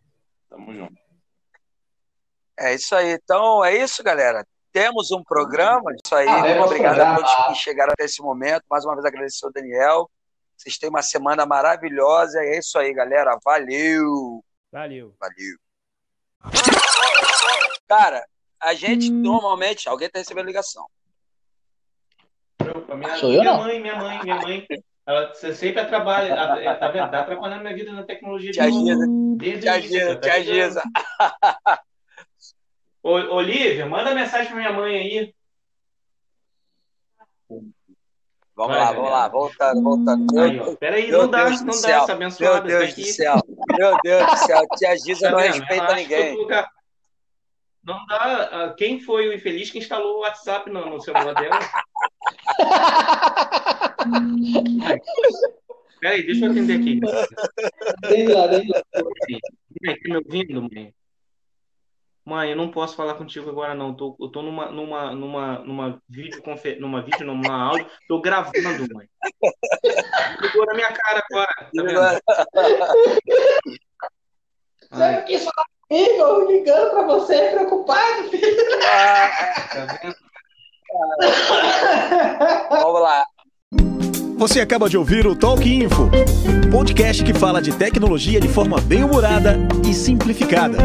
Tamo junto. É isso aí. Então, é isso, galera. Temos um programa. Isso aí. Ah, obrigado a todos que chegaram até esse momento. Mais uma vez agradecer ao Daniel. Vocês têm uma semana maravilhosa. É isso aí, galera. Valeu. Valeu. Valeu. Cara, a gente hum. normalmente. Alguém tá recebendo ligação. Sou eu, minha mãe, minha mãe, minha mãe. Ela sempre trabalha, tá vendo? Tá atrapalhando minha vida na tecnologia. Tia Giza. Tia Giza, tia Giza. [LAUGHS] Olivia, manda mensagem pra minha mãe aí. Vamos Vai, lá, vamos lá, voltando, voltando. Aí, peraí, não dá, Deus não dá céu. essa abençoada. Meu Deus do céu, meu Deus do céu, tia Giza tá não respeita ninguém. Não dá. Ah, quem foi o infeliz que instalou o WhatsApp no, no celular dela? [LAUGHS] Peraí, deixa eu atender aqui. Vem lá, vem lá. Tá me ouvindo, mãe? Mãe, eu não posso falar contigo agora, não. Tô, eu tô numa, numa, numa, numa videoconfer... numa vídeo, numa áudio, tô gravando, mãe. Ligou na minha cara agora. Tá Você não quis falar comigo, ligando pra você, preocupado, filho. Tá vendo? Vamos lá. Você acaba de ouvir o Talk Info, podcast que fala de tecnologia de forma bem humorada e simplificada.